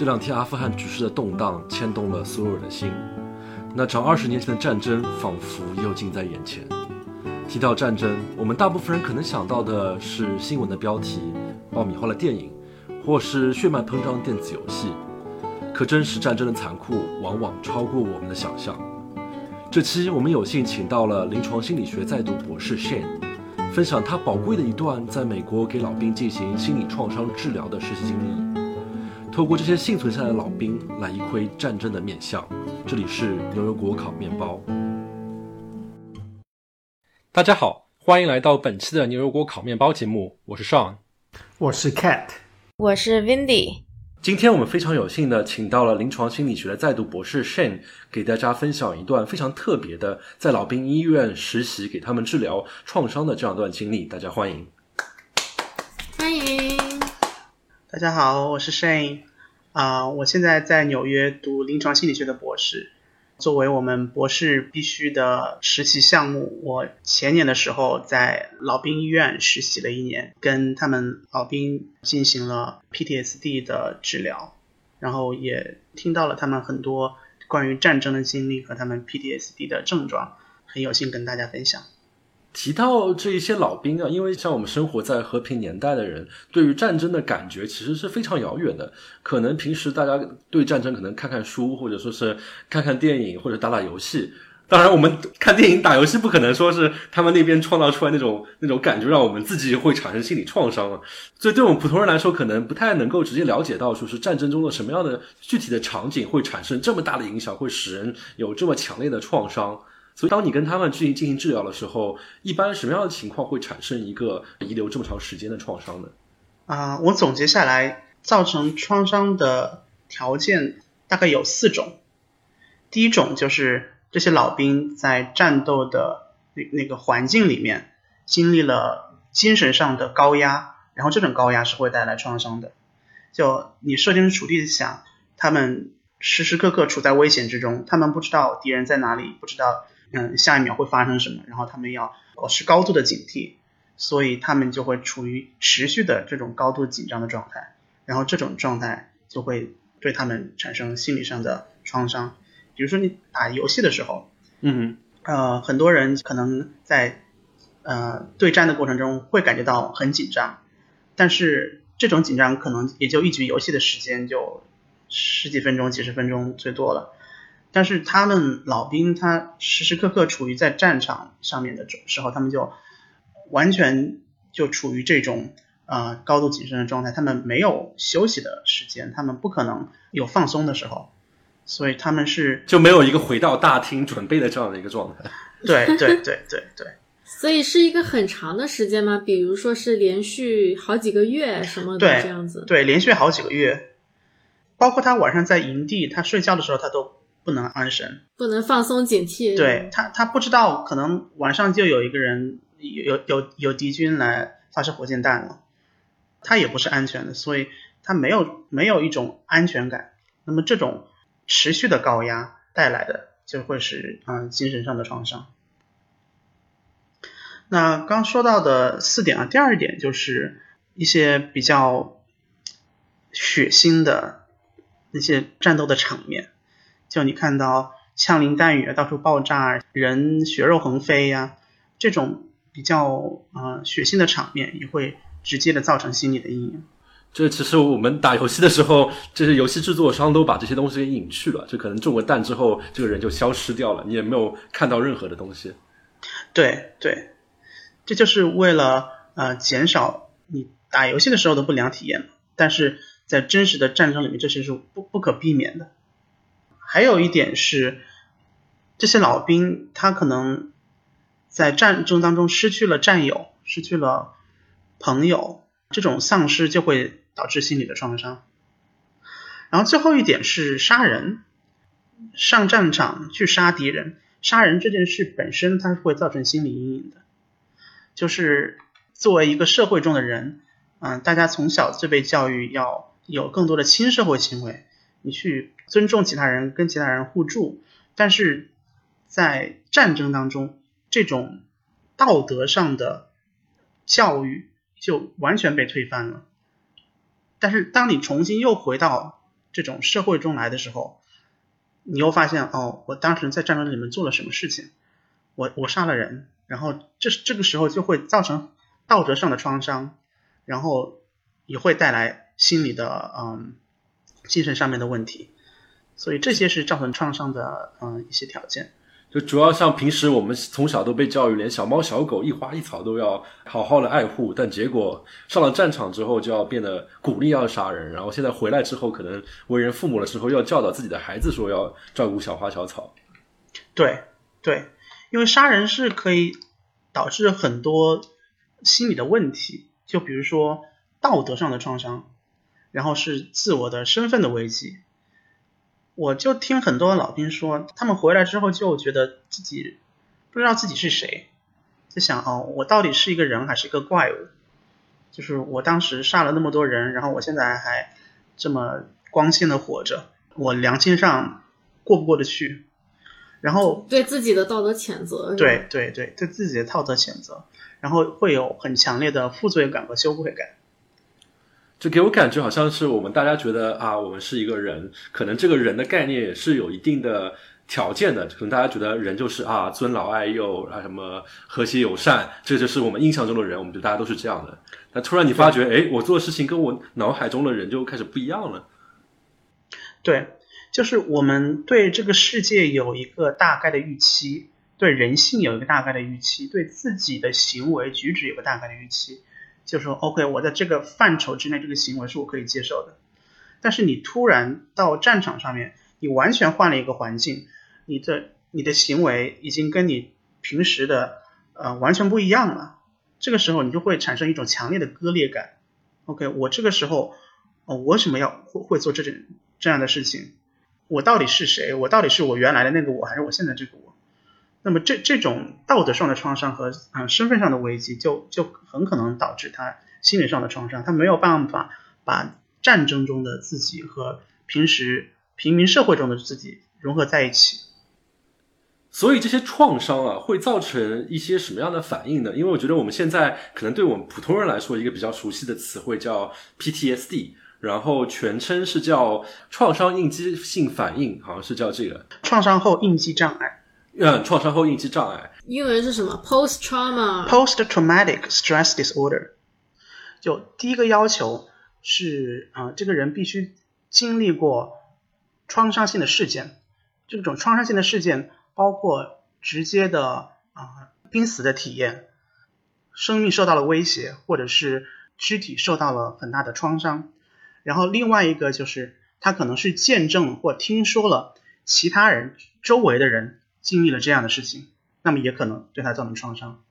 这两天阿富汗局势的动荡牵动了所有人的心，那场二十年前的战争仿佛又近在眼前。提到战争，我们大部分人可能想到的是新闻的标题、爆米花的电影，或是血脉喷张的电子游戏。可真实战争的残酷往往超过我们的想象。这期我们有幸请到了临床心理学在读博士 Shane，分享他宝贵的一段在美国给老兵进行心理创伤治疗的实习经历。透过这些幸存下来的老兵来一窥战争的面相。这里是牛油果烤面包。大家好，欢迎来到本期的牛油果烤面包节目，我是 Sean，我是 Cat，我是 Windy。今天我们非常有幸的请到了临床心理学的在读博士 Shane，给大家分享一段非常特别的在老兵医院实习给他们治疗创伤的这样一段经历。大家欢迎，欢迎。大家好，我是 Shane，啊，我现在在纽约读临床心理学的博士。作为我们博士必须的实习项目，我前年的时候在老兵医院实习了一年，跟他们老兵进行了 PTSD 的治疗，然后也听到了他们很多关于战争的经历和他们 PTSD 的症状，很有幸跟大家分享。提到这一些老兵啊，因为像我们生活在和平年代的人，对于战争的感觉其实是非常遥远的。可能平时大家对战争可能看看书，或者说是看看电影，或者打打游戏。当然，我们看电影、打游戏不可能说是他们那边创造出来那种那种感觉，让我们自己会产生心理创伤啊。所以，对我们普通人来说，可能不太能够直接了解到，说是战争中的什么样的具体的场景会产生这么大的影响，会使人有这么强烈的创伤。所以，当你跟他们进行进行治疗的时候，一般什么样的情况会产生一个遗留这么长时间的创伤呢？啊，我总结下来，造成创伤的条件大概有四种。第一种就是这些老兵在战斗的那那个环境里面经历了精神上的高压，然后这种高压是会带来创伤的。就你设身处地的想，他们时时刻刻处在危险之中，他们不知道敌人在哪里，不知道。嗯，下一秒会发生什么？然后他们要保持高度的警惕，所以他们就会处于持续的这种高度紧张的状态，然后这种状态就会对他们产生心理上的创伤。比如说你打游戏的时候，嗯，呃，很多人可能在呃对战的过程中会感觉到很紧张，但是这种紧张可能也就一局游戏的时间就十几分钟、几十分钟最多了。但是他们老兵，他时时刻刻处于在战场上面的时候，他们就完全就处于这种呃高度谨慎的状态，他们没有休息的时间，他们不可能有放松的时候，所以他们是就没有一个回到大厅准备的这样的一个状态。对对对对对。所以是一个很长的时间吗？比如说是连续好几个月什么的这样子？对，连续好几个月，包括他晚上在营地，他睡觉的时候，他都。不能安神，不能放松警惕。对他，他不知道可能晚上就有一个人有有有有敌军来发射火箭弹了，他也不是安全的，所以他没有没有一种安全感。那么这种持续的高压带来的就会是嗯精神上的创伤。那刚说到的四点啊，第二点就是一些比较血腥的那些战斗的场面。就你看到枪林弹雨到处爆炸，人血肉横飞呀，这种比较啊血腥的场面，也会直接的造成心理的阴影。这其实我们打游戏的时候，这些游戏制作商都把这些东西给隐去了，就可能中了弹之后，这个人就消失掉了，你也没有看到任何的东西。对对，这就是为了呃减少你打游戏的时候的不良体验，但是在真实的战争里面，这些是不不可避免的。还有一点是，这些老兵他可能在战争当中失去了战友，失去了朋友，这种丧失就会导致心理的创伤。然后最后一点是杀人，上战场去杀敌人，杀人这件事本身它是会造成心理阴影的。就是作为一个社会中的人，嗯，大家从小就被教育要有更多的亲社会行为。你去尊重其他人，跟其他人互助，但是在战争当中，这种道德上的教育就完全被推翻了。但是当你重新又回到这种社会中来的时候，你又发现哦，我当时在战争里面做了什么事情，我我杀了人，然后这这个时候就会造成道德上的创伤，然后也会带来心理的嗯精神上面的问题，所以这些是造成创伤的嗯一些条件。就主要像平时我们从小都被教育，连小猫小狗一花一草都要好好的爱护，但结果上了战场之后就要变得鼓励要杀人，然后现在回来之后可能为人父母了之后要教导自己的孩子说要照顾小花小草。对对，因为杀人是可以导致很多心理的问题，就比如说道德上的创伤，然后是自我的身份的危机。我就听很多老兵说，他们回来之后就觉得自己不知道自己是谁，就想哦，我到底是一个人还是一个怪物？就是我当时杀了那么多人，然后我现在还这么光鲜的活着，我良心上过不过得去？然后对自己的道德谴责，对对对，对自己的道德谴责，然后会有很强烈的负罪感和羞愧感。就给我感觉好像是我们大家觉得啊，我们是一个人，可能这个人的概念也是有一定的条件的。可能大家觉得人就是啊，尊老爱幼啊，什么和谐友善，这就是我们印象中的人。我们觉得大家都是这样的。但突然你发觉，哎，我做的事情跟我脑海中的人就开始不一样了。对，就是我们对这个世界有一个大概的预期，对人性有一个大概的预期，对自己的行为举止有个大概的预期。就说 OK，我在这个范畴之内，这个行为是我可以接受的。但是你突然到战场上面，你完全换了一个环境，你的你的行为已经跟你平时的呃完全不一样了。这个时候你就会产生一种强烈的割裂感。OK，我这个时候哦，我为什么要会会做这种这样的事情？我到底是谁？我到底是我原来的那个我，还是我现在这个我？那么这这种道德上的创伤和嗯身份上的危机，就就很可能导致他心理上的创伤，他没有办法把战争中的自己和平时平民社会中的自己融合在一起。所以这些创伤啊，会造成一些什么样的反应呢？因为我觉得我们现在可能对我们普通人来说，一个比较熟悉的词汇叫 PTSD，然后全称是叫创伤应激性反应，好像是叫这个创伤后应激障碍。嗯，创伤后应激障碍，英文是什么？Post trauma。Post traumatic stress disorder。就第一个要求是，啊，这个人必须经历过创伤性的事件。这种创伤性的事件包括直接的啊濒死的体验，生命受到了威胁，或者是躯体受到了很大的创伤。然后另外一个就是，他可能是见证或听说了其他人周围的人。经历了这样的事情，那么也可能对他造成创伤。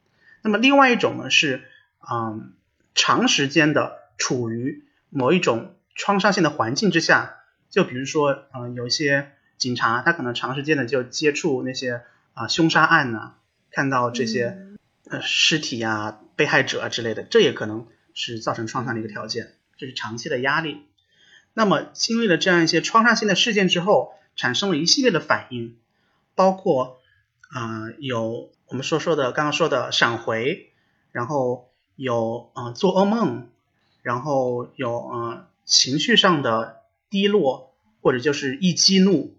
那么另外一种呢是，嗯，长时间的处于某一种创伤性的环境之下，就比如说，嗯，有一些警察他可能长时间的就接触那些啊凶杀案呐，看到这些呃尸体啊、被害者啊之类的，这也可能是造成创伤的一个条件，这是长期的压力。那么经历了这样一些创伤性的事件之后，产生了一系列的反应。包括啊，有我们说说的刚刚说的闪回，然后有啊做噩梦，然后有啊情绪上的低落，或者就是易激怒。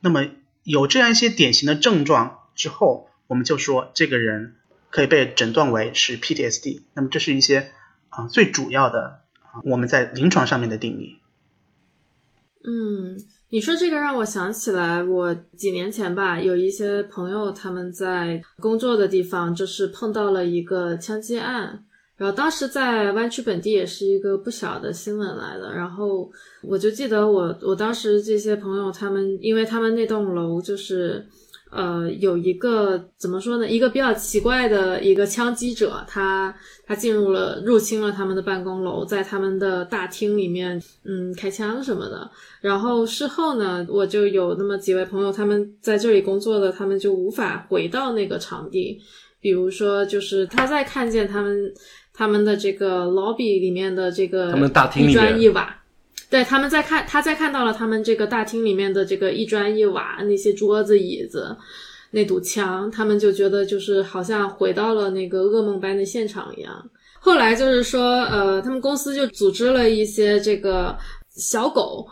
那么有这样一些典型的症状之后，我们就说这个人可以被诊断为是 PTSD。那么这是一些啊最主要的啊我们在临床上面的定义。嗯。你说这个让我想起来，我几年前吧，有一些朋友他们在工作的地方就是碰到了一个枪击案，然后当时在湾区本地也是一个不小的新闻来的。然后我就记得我我当时这些朋友他们，因为他们那栋楼就是。呃，有一个怎么说呢？一个比较奇怪的一个枪击者，他他进入了入侵了他们的办公楼，在他们的大厅里面，嗯，开枪什么的。然后事后呢，我就有那么几位朋友，他们在这里工作的，他们就无法回到那个场地。比如说，就是他在看见他们他们的这个 lobby 里面的这个他们大厅一砖一瓦。对，他们在看，他在看到了他们这个大厅里面的这个一砖一瓦，那些桌子椅子，那堵墙，他们就觉得就是好像回到了那个噩梦般的现场一样。后来就是说，呃，他们公司就组织了一些这个小狗。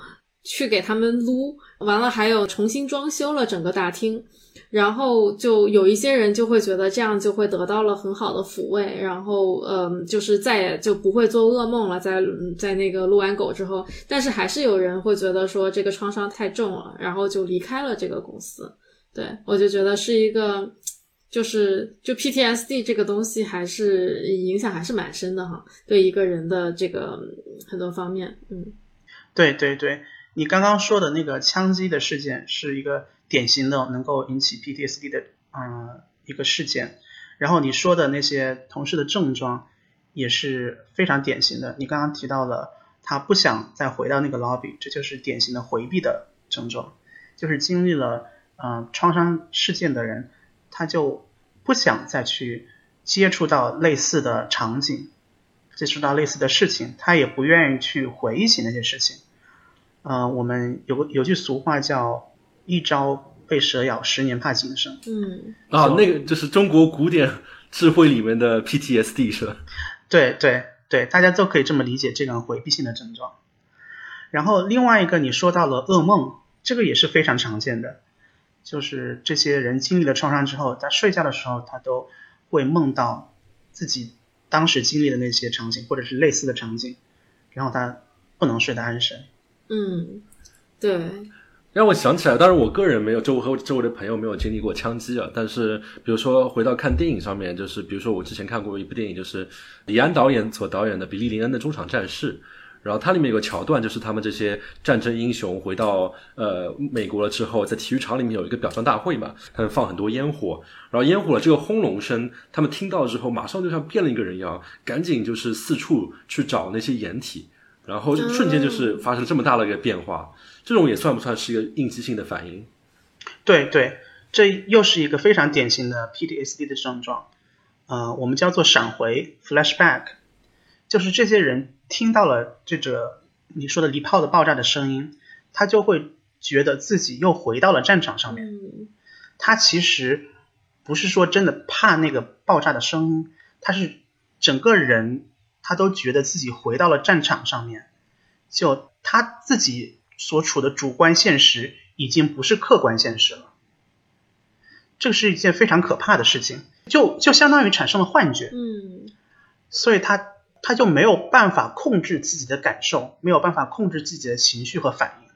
去给他们撸，完了还有重新装修了整个大厅。然后就有一些人就会觉得这样就会得到了很好的抚慰，然后嗯，就是再也就不会做噩梦了，在在那个撸完狗之后，但是还是有人会觉得说这个创伤太重了，然后就离开了这个公司。对我就觉得是一个，就是就 PTSD 这个东西还是影响还是蛮深的哈，对一个人的这个很多方面，嗯，对对对，你刚刚说的那个枪击的事件是一个。典型的能够引起 PTSD 的嗯一个事件，然后你说的那些同事的症状也是非常典型的。你刚刚提到了他不想再回到那个 lobby，这就是典型的回避的症状。就是经历了嗯创伤事件的人，他就不想再去接触到类似的场景，接触到类似的事情，他也不愿意去回忆起那些事情。嗯，我们有个有句俗话叫。一朝被蛇咬，十年怕井绳。嗯啊，那个就是中国古典智慧里面的 PTSD 是吧？对对对，大家都可以这么理解这种回避性的症状。然后另外一个，你说到了噩梦，这个也是非常常见的，就是这些人经历了创伤之后，在睡觉的时候，他都会梦到自己当时经历的那些场景，或者是类似的场景，然后他不能睡得安神。嗯，对。让我想起来，当然我个人没有，周围和周围的朋友没有经历过枪击啊。但是，比如说回到看电影上面，就是比如说我之前看过一部电影，就是李安导演所导演的《比利林恩的中场战事》，然后它里面有个桥段，就是他们这些战争英雄回到呃美国了之后，在体育场里面有一个表彰大会嘛，他们放很多烟火，然后烟火的这个轰隆声，他们听到之后，马上就像变了一个人一样，赶紧就是四处去找那些掩体，然后瞬间就是发生这么大的一个变化。这种也算不算是一个应激性的反应？对对，这又是一个非常典型的 PTSD 的症状，呃，我们叫做闪回 （flashback），就是这些人听到了这个你说的离炮的爆炸的声音，他就会觉得自己又回到了战场上面。他其实不是说真的怕那个爆炸的声音，他是整个人他都觉得自己回到了战场上面，就他自己。所处的主观现实已经不是客观现实了，这是一件非常可怕的事情，就就相当于产生了幻觉，嗯，所以他他就没有办法控制自己的感受，没有办法控制自己的情绪和反应，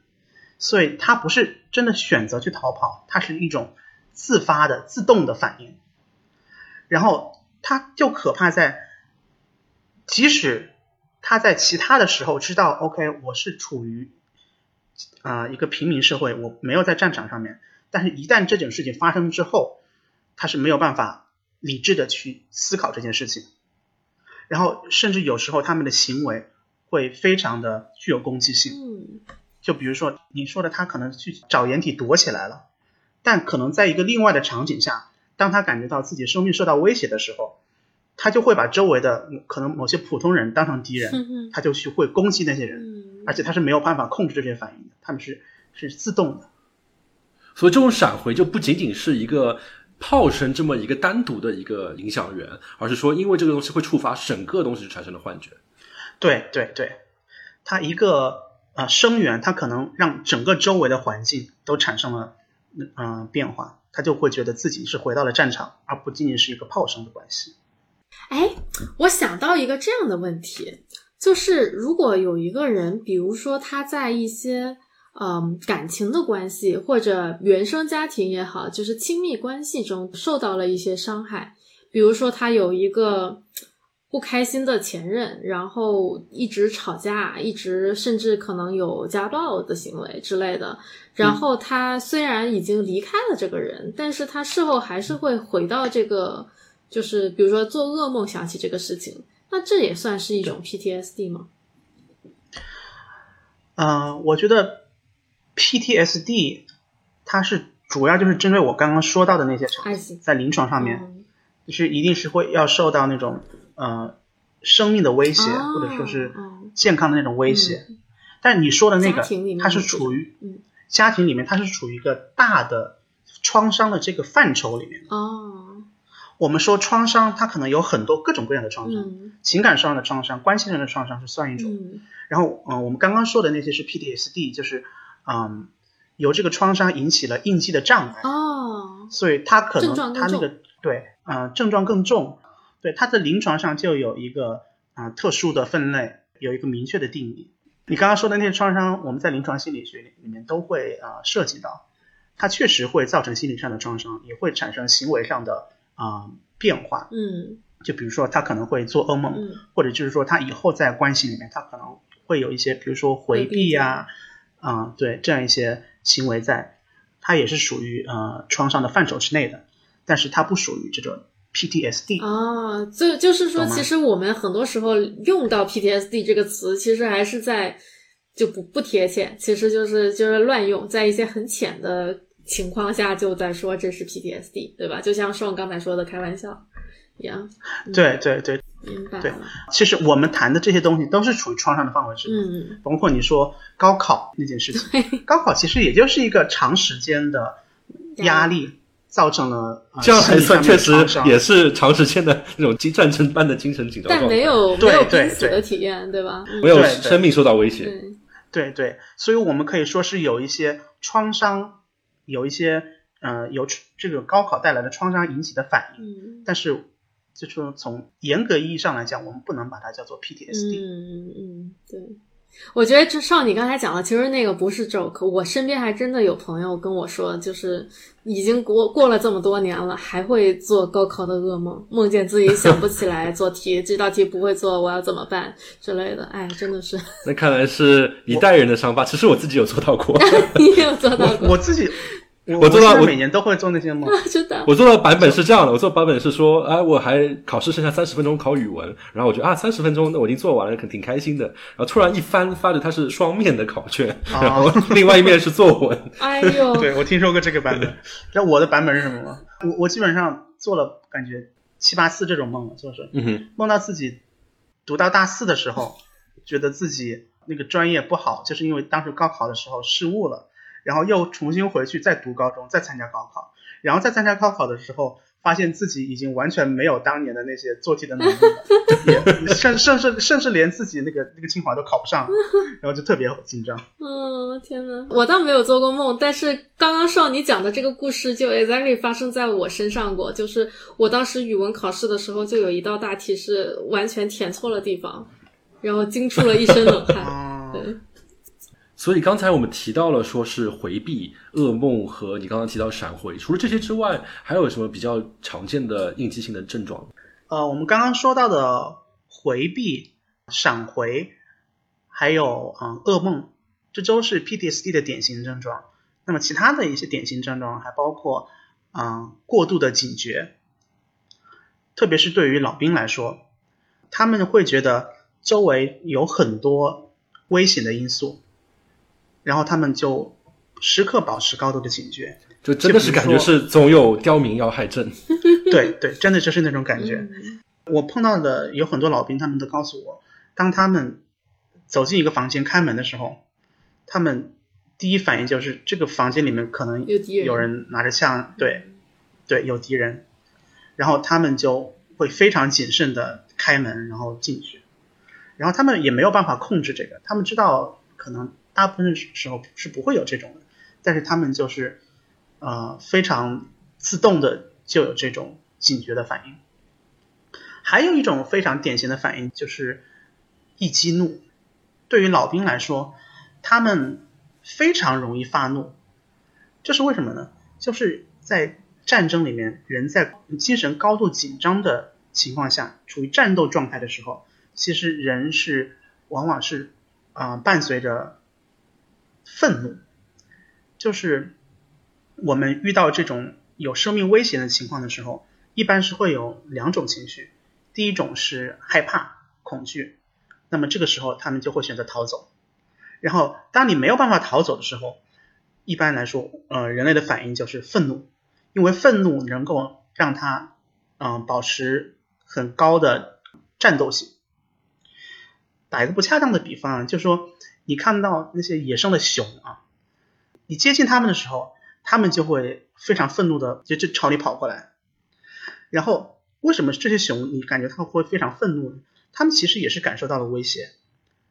所以他不是真的选择去逃跑，他是一种自发的自动的反应，然后他就可怕在，即使他在其他的时候知道，OK，我是处于。啊，一个平民社会，我没有在战场上面，但是一旦这种事情发生之后，他是没有办法理智的去思考这件事情，然后甚至有时候他们的行为会非常的具有攻击性。嗯，就比如说你说的，他可能去找掩体躲起来了，但可能在一个另外的场景下，当他感觉到自己生命受到威胁的时候。他就会把周围的可能某些普通人当成敌人，他就去会攻击那些人，而且它是没有办法控制这些反应的，他们是是自动的。所以这种闪回就不仅仅是一个炮声这么一个单独的一个影响源，而是说因为这个东西会触发整个东西产生的幻觉。对对对，它一个啊声源，它可能让整个周围的环境都产生了嗯变化，他就会觉得自己是回到了战场，而不仅仅是一个炮声的关系。哎，我想到一个这样的问题，就是如果有一个人，比如说他在一些嗯感情的关系或者原生家庭也好，就是亲密关系中受到了一些伤害，比如说他有一个不开心的前任，然后一直吵架，一直甚至可能有家暴的行为之类的，然后他虽然已经离开了这个人，但是他事后还是会回到这个。就是比如说做噩梦想起这个事情，那这也算是一种 PTSD 吗？嗯，我觉得 PTSD 它是主要就是针对我刚刚说到的那些场景，在临床上面，就是一定是会要受到那种呃生命的威胁或者说是健康的那种威胁。但你说的那个，它是处于家庭里面，它是处于一个大的创伤的这个范畴里面哦。我们说创伤，它可能有很多各种各样的创伤，情感上的创伤、关系上的创伤是算一种。然后，嗯，我们刚刚说的那些是 PTSD，就是嗯，由这个创伤引起了应激的障碍，哦，所以它可能它那个对，呃，症状更重，对，它的临床上就有一个啊、呃特殊的分类，有一个明确的定义。你刚刚说的那些创伤，我们在临床心理学里里面都会啊、呃涉及到，它确实会造成心理上的创伤，也会产生行为上的啊、变化。嗯就比如说他可能会做噩梦，嗯或者就是说他以后在关系里面，他可能会有一些，比如说回避呀、啊，对这样一些行为在，它也是属于呃创伤的范畴之内的，但是它不属于这种 PTSD。啊，就就是说，其实我们很多时候用到 PTSD 这个词，其实还是在就不不贴切，其实就是就是乱用，在一些很浅的情况下就在说这是 PTSD，对吧？就像宋刚才说的开玩笑一样。嗯。对对对，明白对。其实我们谈的这些东西都是处于创伤的范围之内，嗯包括你说高考那件事情，高考其实也就是一个长时间的压力造成了、呃、这样还算确实也是长时间的那种精战争般的精神紧张，但没有没对有对对濒死的体验，对吧？嗯。没有生命受到威胁。对，对对，所以我们可以说是有一些创伤，有一些呃由这个高考带来的创伤引起的反应，嗯但是就是说从严格意义上来讲，我们不能把它叫做 PTSD。嗯嗯，对。我觉得这少你刚才讲的，其实那个不是 joke。我身边还真的有朋友跟我说，就是已经过过了这么多年了，还会做高考的噩梦，梦见自己想不起来 做题，这道题不会做，我要怎么办之类的。哎，真的是那看来是一代人的伤疤。其实我自己有做到过，你也有做到过，我自己，我我做到我每年都会做那些梦。真的。我做的版本是这样的，我做的版本是说，哎，我还考试剩下三十分钟考语文，然后我觉得啊，三十分钟那我已经做完了，可挺开心的。然后突然一翻，发觉它是双面的考卷，然后另外一面是作文。哎呦，对，我听说过这个版本。那我的版本是什么吗？我我基本上做了感觉七八次这种梦了，就是嗯哼，梦到自己读到大四的时候，觉得自己那个专业不好，就是因为当时高考的时候失误了，然后又重新回去再读高中，再参加高考，然后再参加高考的时候，发现自己已经完全没有当年的那些做题的能力了，也 甚甚至甚至连自己那个那个清华都考不上，然后就特别紧张。嗯，天呐，我倒没有做过梦，但是刚刚少你讲的这个故事就 exactly 发生在我身上过。就是我当时语文考试的时候，就有一道大题是完全填错了地方，然后惊出了一身冷汗。哦，对，所以刚才我们提到了说是回避、噩梦和你刚刚提到闪回，除了这些之外，还有什么比较常见的应激性的症状？呃，我们刚刚说到的回避、闪回，还有嗯噩梦，这都是 PTSD 的典型症状。那么其他的一些典型症状还包括嗯过度的警觉，特别是对于老兵来说，他们会觉得周围有很多危险的因素，然后他们就时刻保持高度的警觉。就真的是感觉是总有刁民要害朕。对对，真的就是那种感觉。嗯我碰到的有很多老兵，他们都告诉我，当他们走进一个房间开门的时候，他们第一反应就是这个房间里面可能有敌人有人拿着枪，对对，有敌人，然后他们就会非常谨慎的开门，然后进去，然后他们也没有办法控制这个，他们知道可能大部分时候是不会有这种的，但是他们就是呃非常自动的就有这种警觉的反应。还有一种非常典型的反应就是易激怒。对于老兵来说，他们非常容易发怒，这是为什么呢？就是在战争里面，人在精神高度紧张的情况下，处于战斗状态的时候，其实人是往往是啊、伴随着愤怒，就是我们遇到这种有生命危险的情况的时候，一般是会有两种情绪。第一种是害怕、恐惧，那么这个时候他们就会选择逃走。然后，当你没有办法逃走的时候，一般来说，呃，人类的反应就是愤怒，因为愤怒能够让他，嗯、保持很高的战斗性。打一个不恰当的比方啊，就是说，你看到那些野生的熊啊，你接近它们的时候，它们就会非常愤怒的就就朝你跑过来，然后。为什么这些熊你感觉它会非常愤怒呢？它们其实也是感受到了威胁，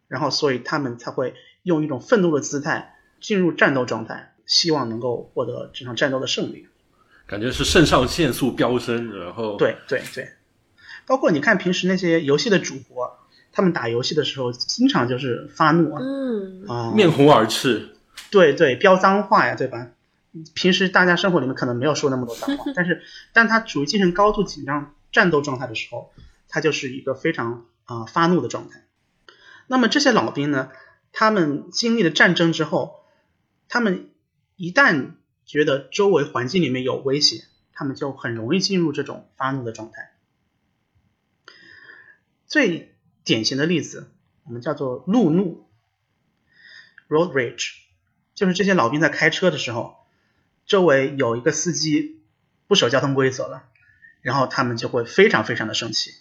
然后所以它们才会用一种愤怒的姿态进入战斗状态，希望能够获得这场战斗的胜利。感觉是肾上腺素飙升，然后对对对，包括你看平时那些游戏的主播，他们打游戏的时候，经常就是发怒啊，嗯啊、面红耳赤。对对，飙脏话呀，对吧？平时大家生活里面可能没有说那么多脏话，但是，但他处于精神高度紧张战斗状态的时候，他就是一个非常啊、呃发怒的状态。那么这些老兵呢，他们经历了战争之后，他们一旦觉得周围环境里面有威胁，他们就很容易进入这种发怒的状态。最典型的例子，我们叫做路怒 （road rage），就是这些老兵在开车的时候，周围有一个司机不守交通规则了，然后他们就会非常非常的生气，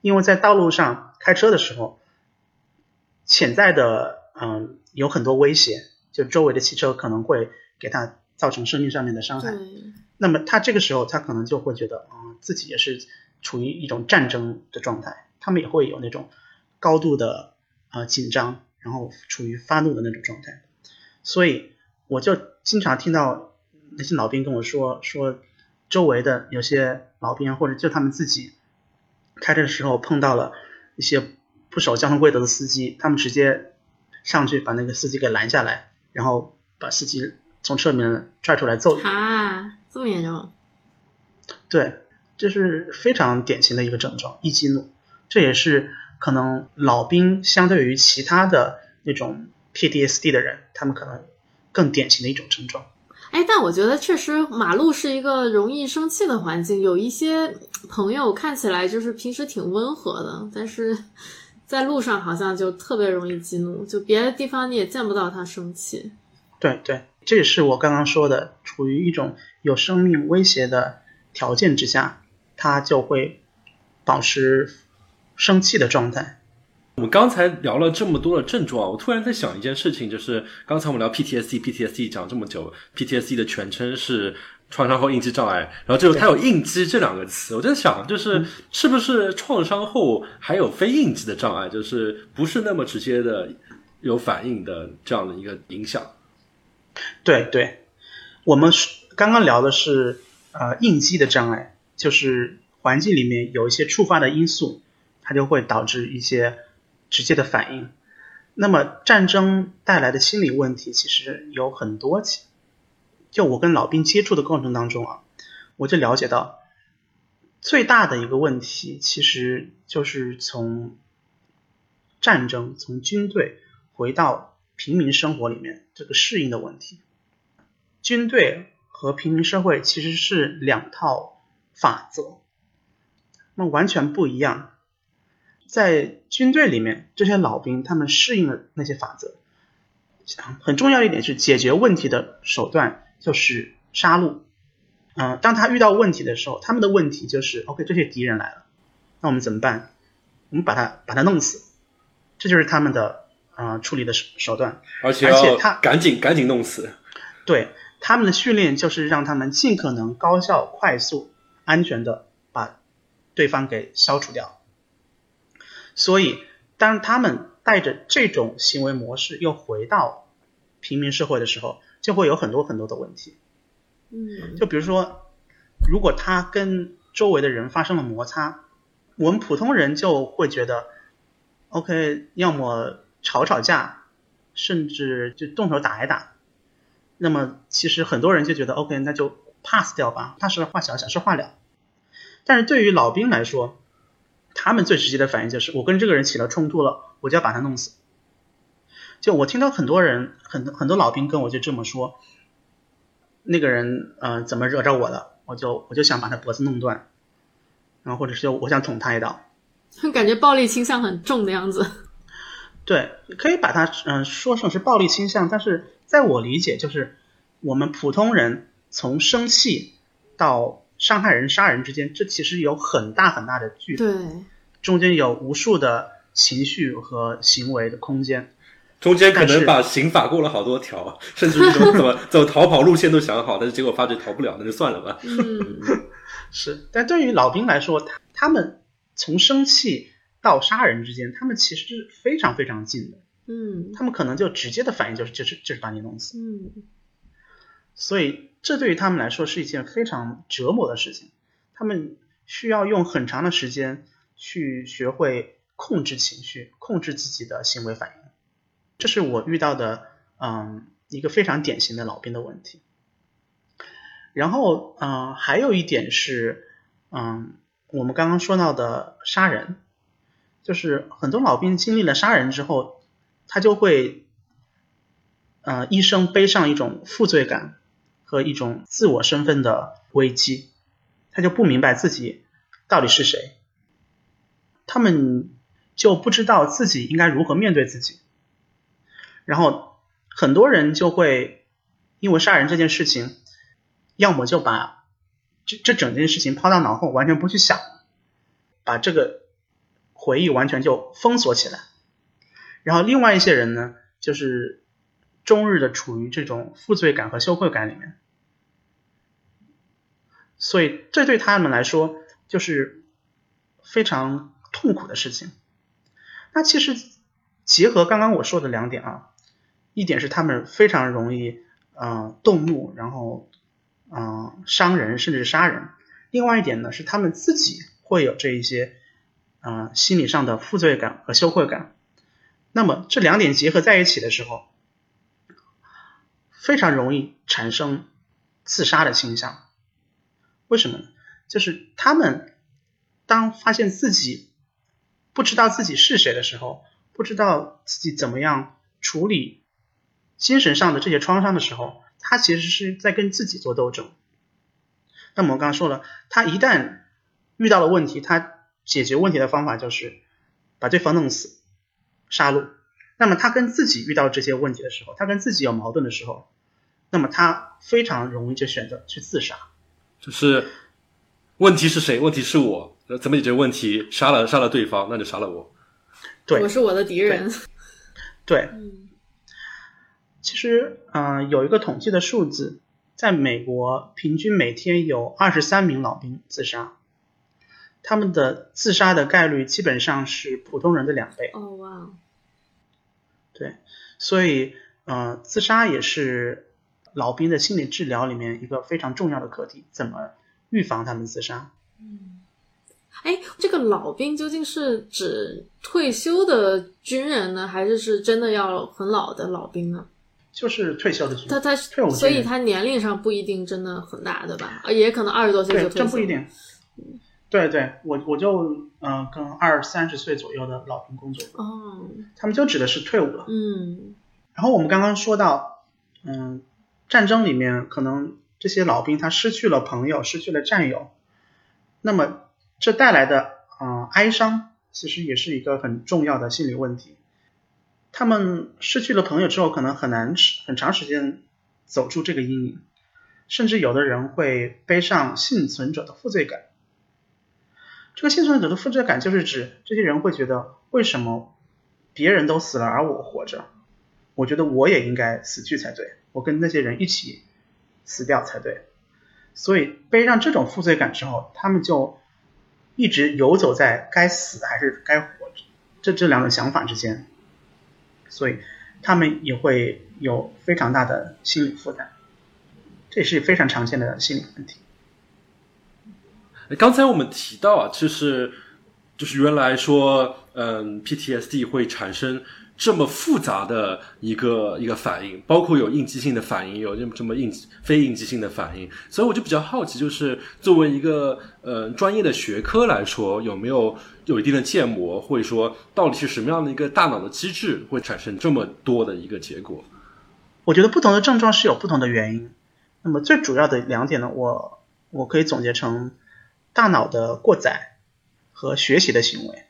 因为在道路上开车的时候，潜在的嗯有很多威胁，就周围的汽车可能会给他造成生命上面的伤害。那么他这个时候，他可能就会觉得，啊、自己也是处于一种战争的状态，他们也会有那种高度的啊、呃紧张，然后处于发怒的那种状态。所以我就经常听到那些老兵跟我说，说周围的有些老兵或者就他们自己开车的时候碰到了一些不守交通规则的司机，他们直接上去把那个司机给拦下来，然后把司机从车里面拽出来揍一顿。啊，这么严重？对，这是非常典型的一个症状，易激怒。这也是可能老兵相对于其他的那种 PTSD 的人，他们可能更典型的一种症状。哎，但我觉得确实马路是一个容易生气的环境。有一些朋友看起来就是平时挺温和的，但是在路上好像就特别容易激怒，就别的地方你也见不到他生气。对对，这也是我刚刚说的，处于一种有生命威胁的条件之下，他就会保持生气的状态。我们刚才聊了这么多的症状，我突然在想一件事情，就是刚才我们聊 PTSD，PTSD 讲这么久，PTSD 的全称是创伤后应激障碍，然后这个它有应激这两个词，我在想，就是是不是创伤后还有非应激的障碍，就是不是那么直接的有反应的这样的一个影响？对对，我们是刚刚聊的是呃应激的障碍，就是环境里面有一些触发的因素，它就会导致一些直接的反应。那么战争带来的心理问题其实有很多起，就我跟老兵接触的过程当中啊，我就了解到最大的一个问题其实就是从战争从军队回到平民生活里面这个适应的问题。军队和平民社会其实是两套法则，那完全不一样。在军队里面，这些老兵他们适应了那些法则。很重要一点是，解决问题的手段就是杀戮。嗯、当他遇到问题的时候，他们的问题就是：OK，这些敌人来了，那我们怎么办？我们把他把他弄死，这就是他们的啊、呃处理的手手段。而且而且他赶紧赶紧弄死。对他们的训练就是让他们尽可能高效、快速、安全的把对方给消除掉。所以，当他们带着这种行为模式又回到平民社会的时候，就会有很多很多的问题。嗯，就比如说，如果他跟周围的人发生了摩擦，我们普通人就会觉得，OK，要么吵吵架，甚至就动手打一打。那么其实很多人就觉得 OK，那就 pass 掉吧，大事化小，小事化了。但是对于老兵来说，他们最直接的反应就是，我跟这个人起了冲突了，我就要把他弄死。就我听到很多人，很多很多老兵跟我就这么说，那个人呃怎么惹着我了，我就我就想把他脖子弄断，然后或者是我想捅他一刀。感觉暴力倾向很重的样子。对，可以把它嗯、呃说成是暴力倾向，但是在我理解，就是我们普通人从生气到伤害人、杀人之间，这其实有很大很大的距离，对，中间有无数的情绪和行为的空间。中间可能把刑法过了好多条，甚至一种怎么 走逃跑路线都想好，但是结果发觉逃不了，那就算了吧。嗯，是，但对于老兵来说，他他们从生气到杀人之间，他们其实是非常非常近的。嗯他们可能就直接的反应就是就是就是把你弄死。嗯所以这对于他们来说是一件非常折磨的事情，他们需要用很长的时间去学会控制情绪，控制自己的行为反应。这是我遇到的，嗯，一个非常典型的老兵的问题。然后，嗯，还有一点是，嗯，我们刚刚说到的杀人，就是很多老兵经历了杀人之后，他就会，呃，一生背上一种负罪感和一种自我身份的危机，他就不明白自己到底是谁，他们就不知道自己应该如何面对自己，然后很多人就会因为杀人这件事情。要么就把这这整件事情抛到脑后，完全不去想，把这个回忆完全就封锁起来。然后另外一些人呢，就是终日的处于这种负罪感和羞愧感里面，所以这对他们来说就是非常痛苦的事情。那其实结合刚刚我说的两点啊，一点是他们非常容易嗯、动怒，然后。嗯，伤人甚至杀人。另外一点呢，是他们自己会有这一些，嗯，心理上的负罪感和羞愧感。那么这两点结合在一起的时候，非常容易产生自杀的倾向。为什么呢？就是他们当发现自己不知道自己是谁的时候，不知道自己怎么样处理精神上的这些创伤的时候。他其实是在跟自己做斗争。那么我刚刚说了，他一旦遇到了问题，他解决问题的方法就是把对方弄死、杀戮。那么他跟自己遇到这些问题的时候，他跟自己有矛盾的时候，那么他非常容易就选择去自杀。就是问题是谁？问题是我。怎么解决问题？杀了杀了对方，那就杀了我。对，我是我的敌人。对。嗯其实，嗯、呃，有一个统计的数字，在美国平均每天有二十三名老兵自杀，他们的自杀的概率基本上是普通人的两倍。哦哇！对，所以，呃，自杀也是老兵的心理治疗里面一个非常重要的课题，怎么预防他们自杀？嗯，哎，这个老兵究竟是指退休的军人呢，还是是真的要很老的老兵呢？就是退休的军人，他他退伍所以他年龄上不一定真的很大，对吧？啊也可能二十多岁就对，退休。真不一定。对对，我我就嗯、呃跟二三十岁左右的老兵工作过，哦，他们就指的是退伍了。嗯然后我们刚刚说到，嗯，战争里面可能这些老兵他失去了朋友，失去了战友，那么这带来的嗯、呃哀伤，其实也是一个很重要的心理问题。他们失去了朋友之后，可能很难很长时间走出这个阴影，甚至有的人会背上幸存者的负罪感。这个幸存者的负罪感就是指这些人会觉得，为什么别人都死了而我活着？我觉得我也应该死去才对，我跟那些人一起死掉才对。所以背上这种负罪感之后，他们就一直游走在该死还是该活着这这两种想法之间，所以他们也会有非常大的心理负担，这也是非常常见的心理问题。刚才我们提到啊，就是就是原来说，嗯，PTSD 会产生这么复杂的一个一个反应，包括有应激性的反应，有这么这么应非应激性的反应，所以我就比较好奇，就是作为一个呃专业的学科来说，有没有有一定的建模，或者说到底是什么样的一个大脑的机制会产生这么多的一个结果？我觉得不同的症状是有不同的原因。那么最主要的两点呢，我我可以总结成大脑的过载和学习的行为。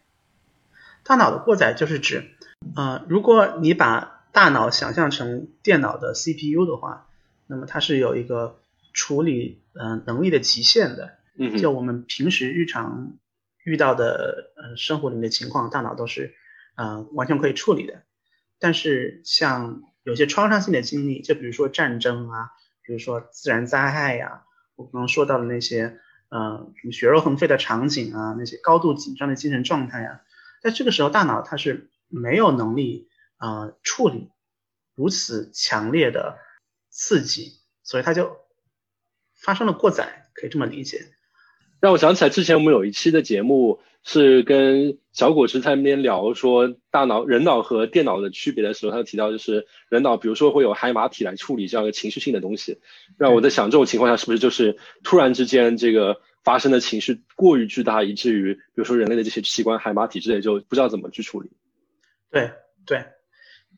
大脑的过载就是指，呃，如果你把大脑想象成电脑的 CPU 的话，那么它是有一个处理嗯、呃、能力的极限的。嗯就我们平时日常遇到的呃生活里面的情况，大脑都是呃完全可以处理的。但是像有些创伤性的经历，就比如说战争啊，比如说自然灾害呀、我刚刚说到的那些呃什么血肉横飞的场景啊，那些高度紧张的精神状态啊，在这个时候大脑它是没有能力呃处理如此强烈的刺激，所以他就发生了过载，可以这么理解。让我想起来之前我们有一期的节目是跟小果实在那边聊说大脑人脑和电脑的区别的时候，他提到就是人脑比如说会有海马体来处理这样一个情绪性的东西，让我在想这种情况下是不是就是突然之间这个发生的情绪过于巨大，以至于比如说人类的这些器官海马体之类就不知道怎么去处理。对对，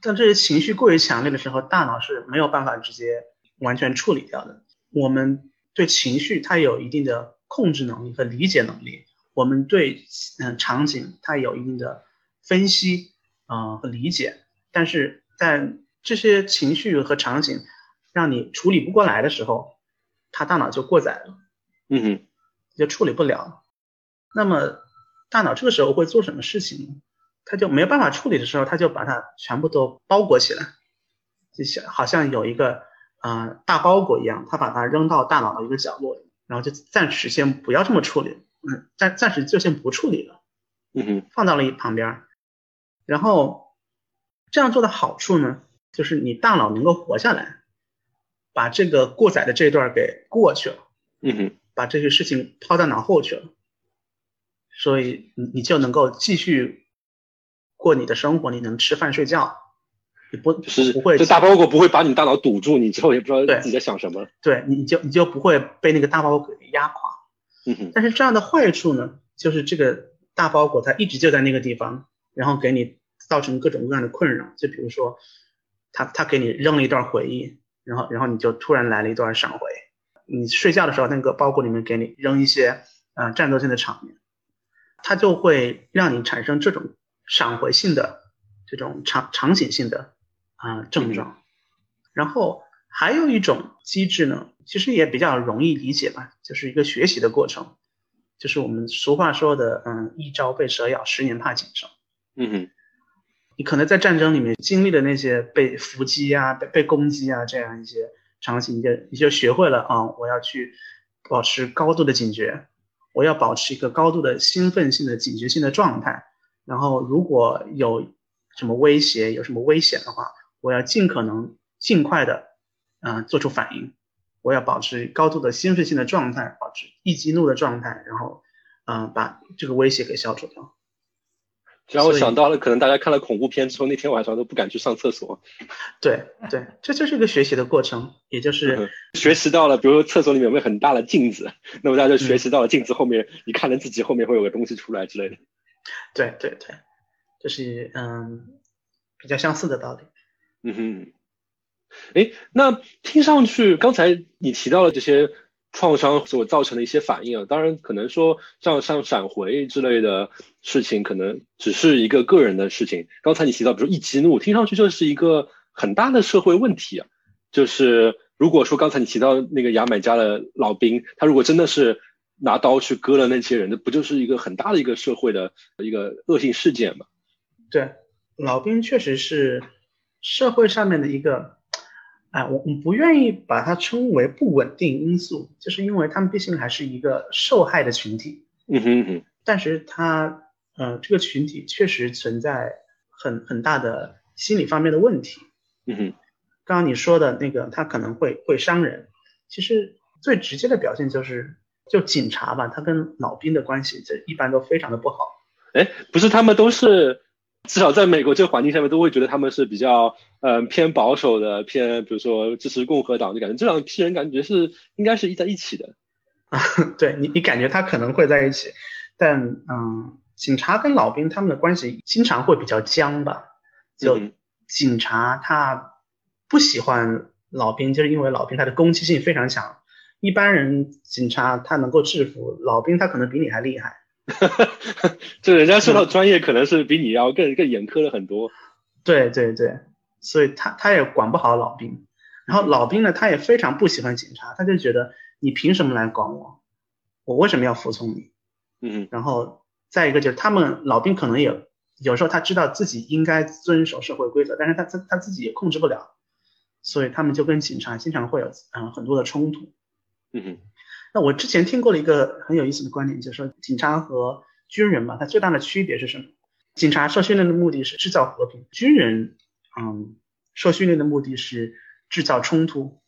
当这些情绪过于强烈的时候，大脑是没有办法直接完全处理掉的。我们对情绪它有一定的。控制能力和理解能力，我们对嗯场景它有一定的分析啊和理解，但是在这些情绪和场景让你处理不过来的时候，它大脑就过载了，嗯哼，就处理不了。那么大脑这个时候会做什么事情呢？它就没有办法处理的时候，他就把它全部都包裹起来，就像好像有一个啊大包裹一样，他把它扔到大脑的一个角落里。然后就暂时先不要这么处理，嗯，暂暂时就先不处理了，嗯哼，放到了一旁边。然后这样做的好处呢，就是你大脑能够活下来，把这个过载的这一段给过去了，嗯哼，把这些事情抛在脑后去了，所以你你就能够继续过你的生活，你能吃饭睡觉。你不是不会，这大包裹不会把你大脑堵住，你之后也不知道自己在想什么。对，你就你就不会被那个大包裹给压垮。嗯哼。但是这样的坏处呢，就是这个大包裹它一直就在那个地方，然后给你造成各种各样的困扰。就比如说，他他给你扔了一段回忆，然后然后你就突然来了一段闪回。你睡觉的时候，那个包裹里面给你扔一些呃战斗性的场面，它就会让你产生这种闪回性的这种场场景性的。啊，症状，然后还有一种机制呢，其实也比较容易理解吧，就是一个学习的过程，就是我们俗话说的，嗯，一朝被蛇咬，十年怕井绳。嗯哼，你可能在战争里面经历的那些被伏击啊、被被攻击啊这样一些场景，你就你就学会了啊，我要去保持高度的警觉，我要保持一个高度的兴奋性的警觉性的状态，然后如果有什么威胁、有什么危险的话。我要尽可能尽快的，嗯，做出反应。我要保持高度的兴奋性的状态，保持易激怒的状态，然后，嗯，把这个威胁给消除掉。让我想到了，可能大家看了恐怖片之后，那天晚上都不敢去上厕所。对对，这就是一个学习的过程，也就是学习到了，比如说厕所里面有没有很大的镜子，那么大家就学习到了镜子后面，你看着自己后面会有个东西出来之类的。对对对，这是嗯比较相似的道理。嗯哼，哎，那听上去刚才你提到了这些创伤所造成的一些反应啊，当然可能说像像闪回之类的事情，可能只是一个个人的事情。刚才你提到，比如一激怒，听上去就是一个很大的社会问题啊。就是如果说刚才你提到那个牙买加的老兵，他如果真的是拿刀去割了那些人，那不就是一个很大的一个社会的一个恶性事件吗？对，老兵确实是。社会上面的一个，哎，我我不愿意把它称为不稳定因素，就是因为他们毕竟还是一个受害的群体。嗯哼哼。但是他，呃，这个群体确实存在很很大的心理方面的问题。嗯哼。刚刚你说的那个，他可能会会伤人。其实最直接的表现就是，就警察吧，他跟老兵的关系，这一般都非常的不好。哎，不是，他们都是。至少在美国这个环境下面，都会觉得他们是比较呃偏保守的，偏比如说支持共和党，就感觉这两批人感觉是应该是一在一起的。啊，对你，你感觉他可能会在一起，但嗯，警察跟老兵他们的关系经常会比较僵吧？就警察他不喜欢老兵，就是因为老兵他的攻击性非常强，一般人警察他能够制服，老兵他可能比你还厉害。哈哈，就人家受到专业可能是比你要更更严苛了很多。对对对，所以他他也管不好老兵，然后老兵呢，他也非常不喜欢警察，他就觉得你凭什么来管我？我为什么要服从你？嗯，然后再一个就是他们老兵可能也有时候他知道自己应该遵守社会规则，但是他他他自己也控制不了，所以他们就跟警察经常会有嗯很多的冲突。嗯哼。那我之前听过了一个很有意思的观点，就是说警察和军人嘛，它最大的区别是什么？警察受训练的目的是制造和平，军人嗯，受训练的目的是制造冲突。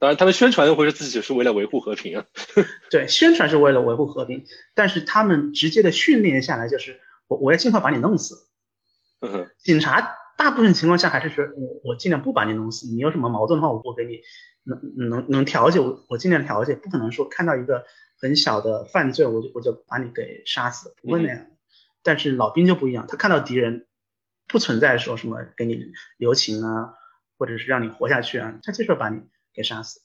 当然，他们宣传会是自己是为了维护和平啊。对，宣传是为了维护和平，但是他们直接的训练下来就是我我要尽快把你弄死。嗯哼，警察大部分情况下还是说我我尽量不把你弄死，你有什么矛盾的话，我我给你能能能调解，我我尽量调解，不可能说看到一个很小的犯罪，我就我就把你给杀死，不会那样。但是老兵就不一样，他看到敌人不存在说什么给你留情啊，或者是让你活下去啊，他就是把你给杀死。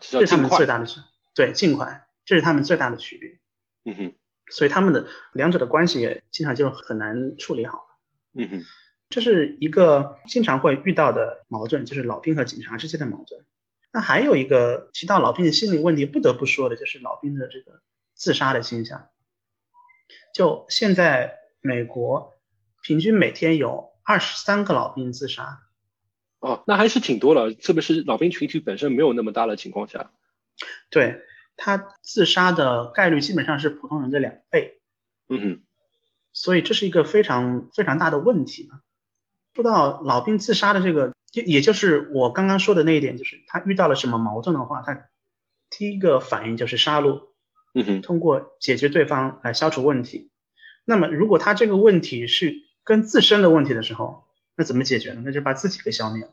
这是他们最大的区，对，尽快，这是他们最大的区别。嗯哼，所以他们的两者的关系也经常就很难处理好。嗯哼，这是一个经常会遇到的矛盾，就是老兵和警察之间的矛盾。那还有一个提到老兵的心理问题，不得不说的就是老兵的这个自杀的倾向。就现在，美国平均每天有二十三个老兵自杀。哦，那还是挺多了，特别是老兵群体本身没有那么大的情况下。对他自杀的概率基本上是普通人的两倍。嗯哼。所以这是一个非常非常大的问题。说到老兵自杀的这个，就也就是我刚刚说的那一点，就是他遇到了什么矛盾的话，他第一个反应就是杀戮。嗯哼，通过解决对方来消除问题。那么，如果他这个问题是跟自身的问题的时候，那怎么解决呢？那就把自己给消灭了。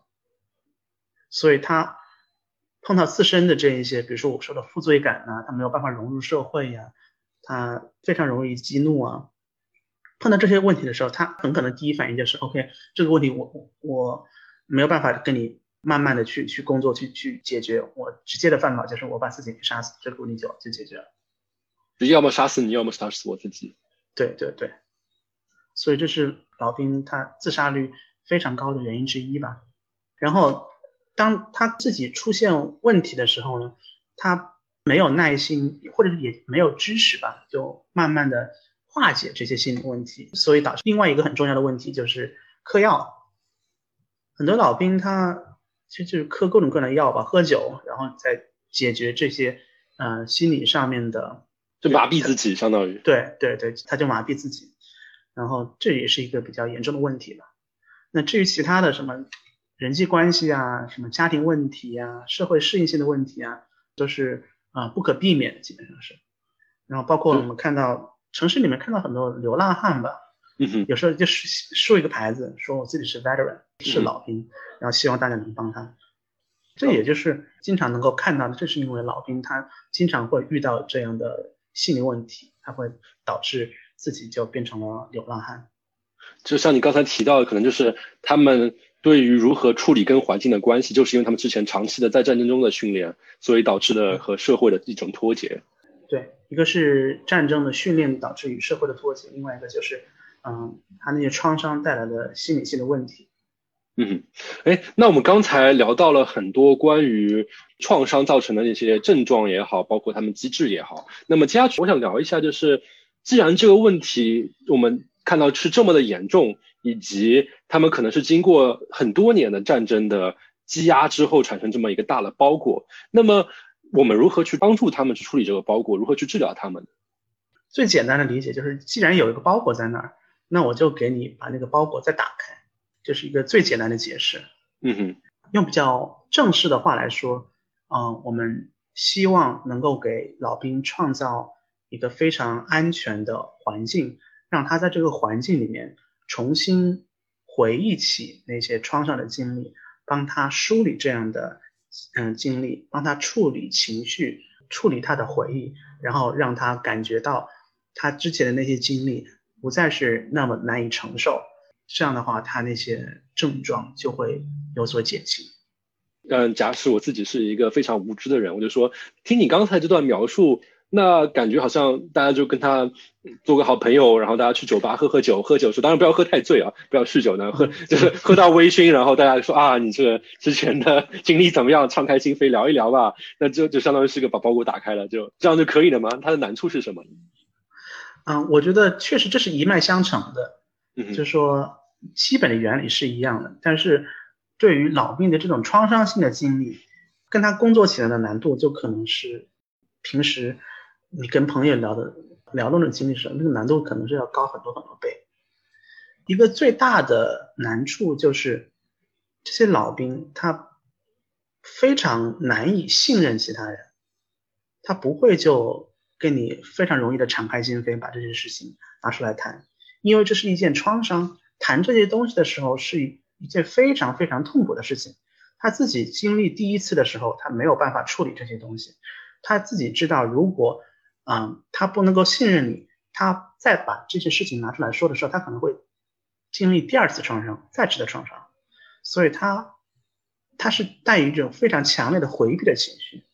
所以他碰到自身的这一些，比如说我说的负罪感啊，他没有办法融入社会呀，他非常容易激怒啊。碰到这些问题的时候，他很可能第一反应就是 OK，这个问题我我我没有办法跟你慢慢的去去工作去去解决，我直接的办法就是我把自己给杀死，这个问题就就解决了。要么杀死你，要么杀死我自己。对对对，所以这是老兵他自杀率非常高的原因之一吧。然后当他自己出现问题的时候呢，他没有耐心，或者是也没有知识吧，就慢慢的化解这些心理问题，所以导致另外一个很重要的问题就是嗑药。很多老兵他其实就是嗑各种各样的药吧，喝酒，然后再解决这些嗯心理上面的。就麻痹自己，相当于对对对，他就麻痹自己，然后这也是一个比较严重的问题吧。那至于其他的什么人际关系啊、什么家庭问题啊、社会适应性的问题啊，都是啊不可避免的，基本上是。然后包括我们看到城市里面看到很多流浪汉吧，嗯哼，有时候就是竖一个牌子，说我自己是 veteran，是老兵，然后希望大家能帮他。这也就是经常能够看到的，正是因为老兵他经常会遇到这样的。心理问题，他会导致自己就变成了流浪汉。就像你刚才提到的，可能就是他们对于如何处理跟环境的关系，就是因为他们之前长期的在战争中的训练，所以导致的和社会的一种脱节。对，一个是战争的训练导致与社会的脱节，另外一个就是，嗯，他那些创伤带来的心理性的问题。嗯，哎，那我们刚才聊到了很多关于创伤造成的那些症状也好，包括他们机制也好。那么接下去我想聊一下，就是既然这个问题我们看到是这么的严重，以及他们可能是经过很多年的战争的积压之后产生这么一个大的包裹，那么我们如何去帮助他们去处理这个包裹，如何去治疗他们？最简单的理解就是，既然有一个包裹在那儿，那我就给你把那个包裹再打开。这是一个最简单的解释。嗯哼，用比较正式的话来说，嗯，我们希望能够给老兵创造一个非常安全的环境，让他在这个环境里面重新回忆起那些创伤的经历，帮他梳理这样的嗯经历，帮他处理情绪，处理他的回忆，然后让他感觉到他之前的那些经历不再是那么难以承受。这样的话，他那些症状就会有所减轻。嗯，假使我自己是一个非常无知的人，我就说，听你刚才这段描述，那感觉好像大家就跟他做个好朋友，然后大家去酒吧喝喝酒，喝酒时当然不要喝太醉啊，不要酗酒呢，喝 就是喝到微醺，然后大家说啊，你这个之前的经历怎么样？敞开心扉聊一聊吧，那就就相当于是个把包裹打开了，就这样就可以了吗？它的难处是什么？嗯，我觉得确实这是一脉相承的。嗯就是说，基本的原理是一样的，但是对于老兵的这种创伤性的经历，跟他工作起来的难度就可能是平时你跟朋友聊的聊那种经历时，那个难度可能是要高很多很多倍。一个最大的难处就是，这些老兵他非常难以信任其他人，他不会就跟你非常容易的敞开心扉把这些事情拿出来谈，因为这是一件创伤。谈这些东西的时候是一一件非常非常痛苦的事情。他自己经历第一次的时候，他没有办法处理这些东西，他自己知道，如果嗯他不能够信任你，他再把这些事情拿出来说的时候，他可能会经历第二次创伤，再次的创伤。所以他他是带一种非常强烈的回避的情绪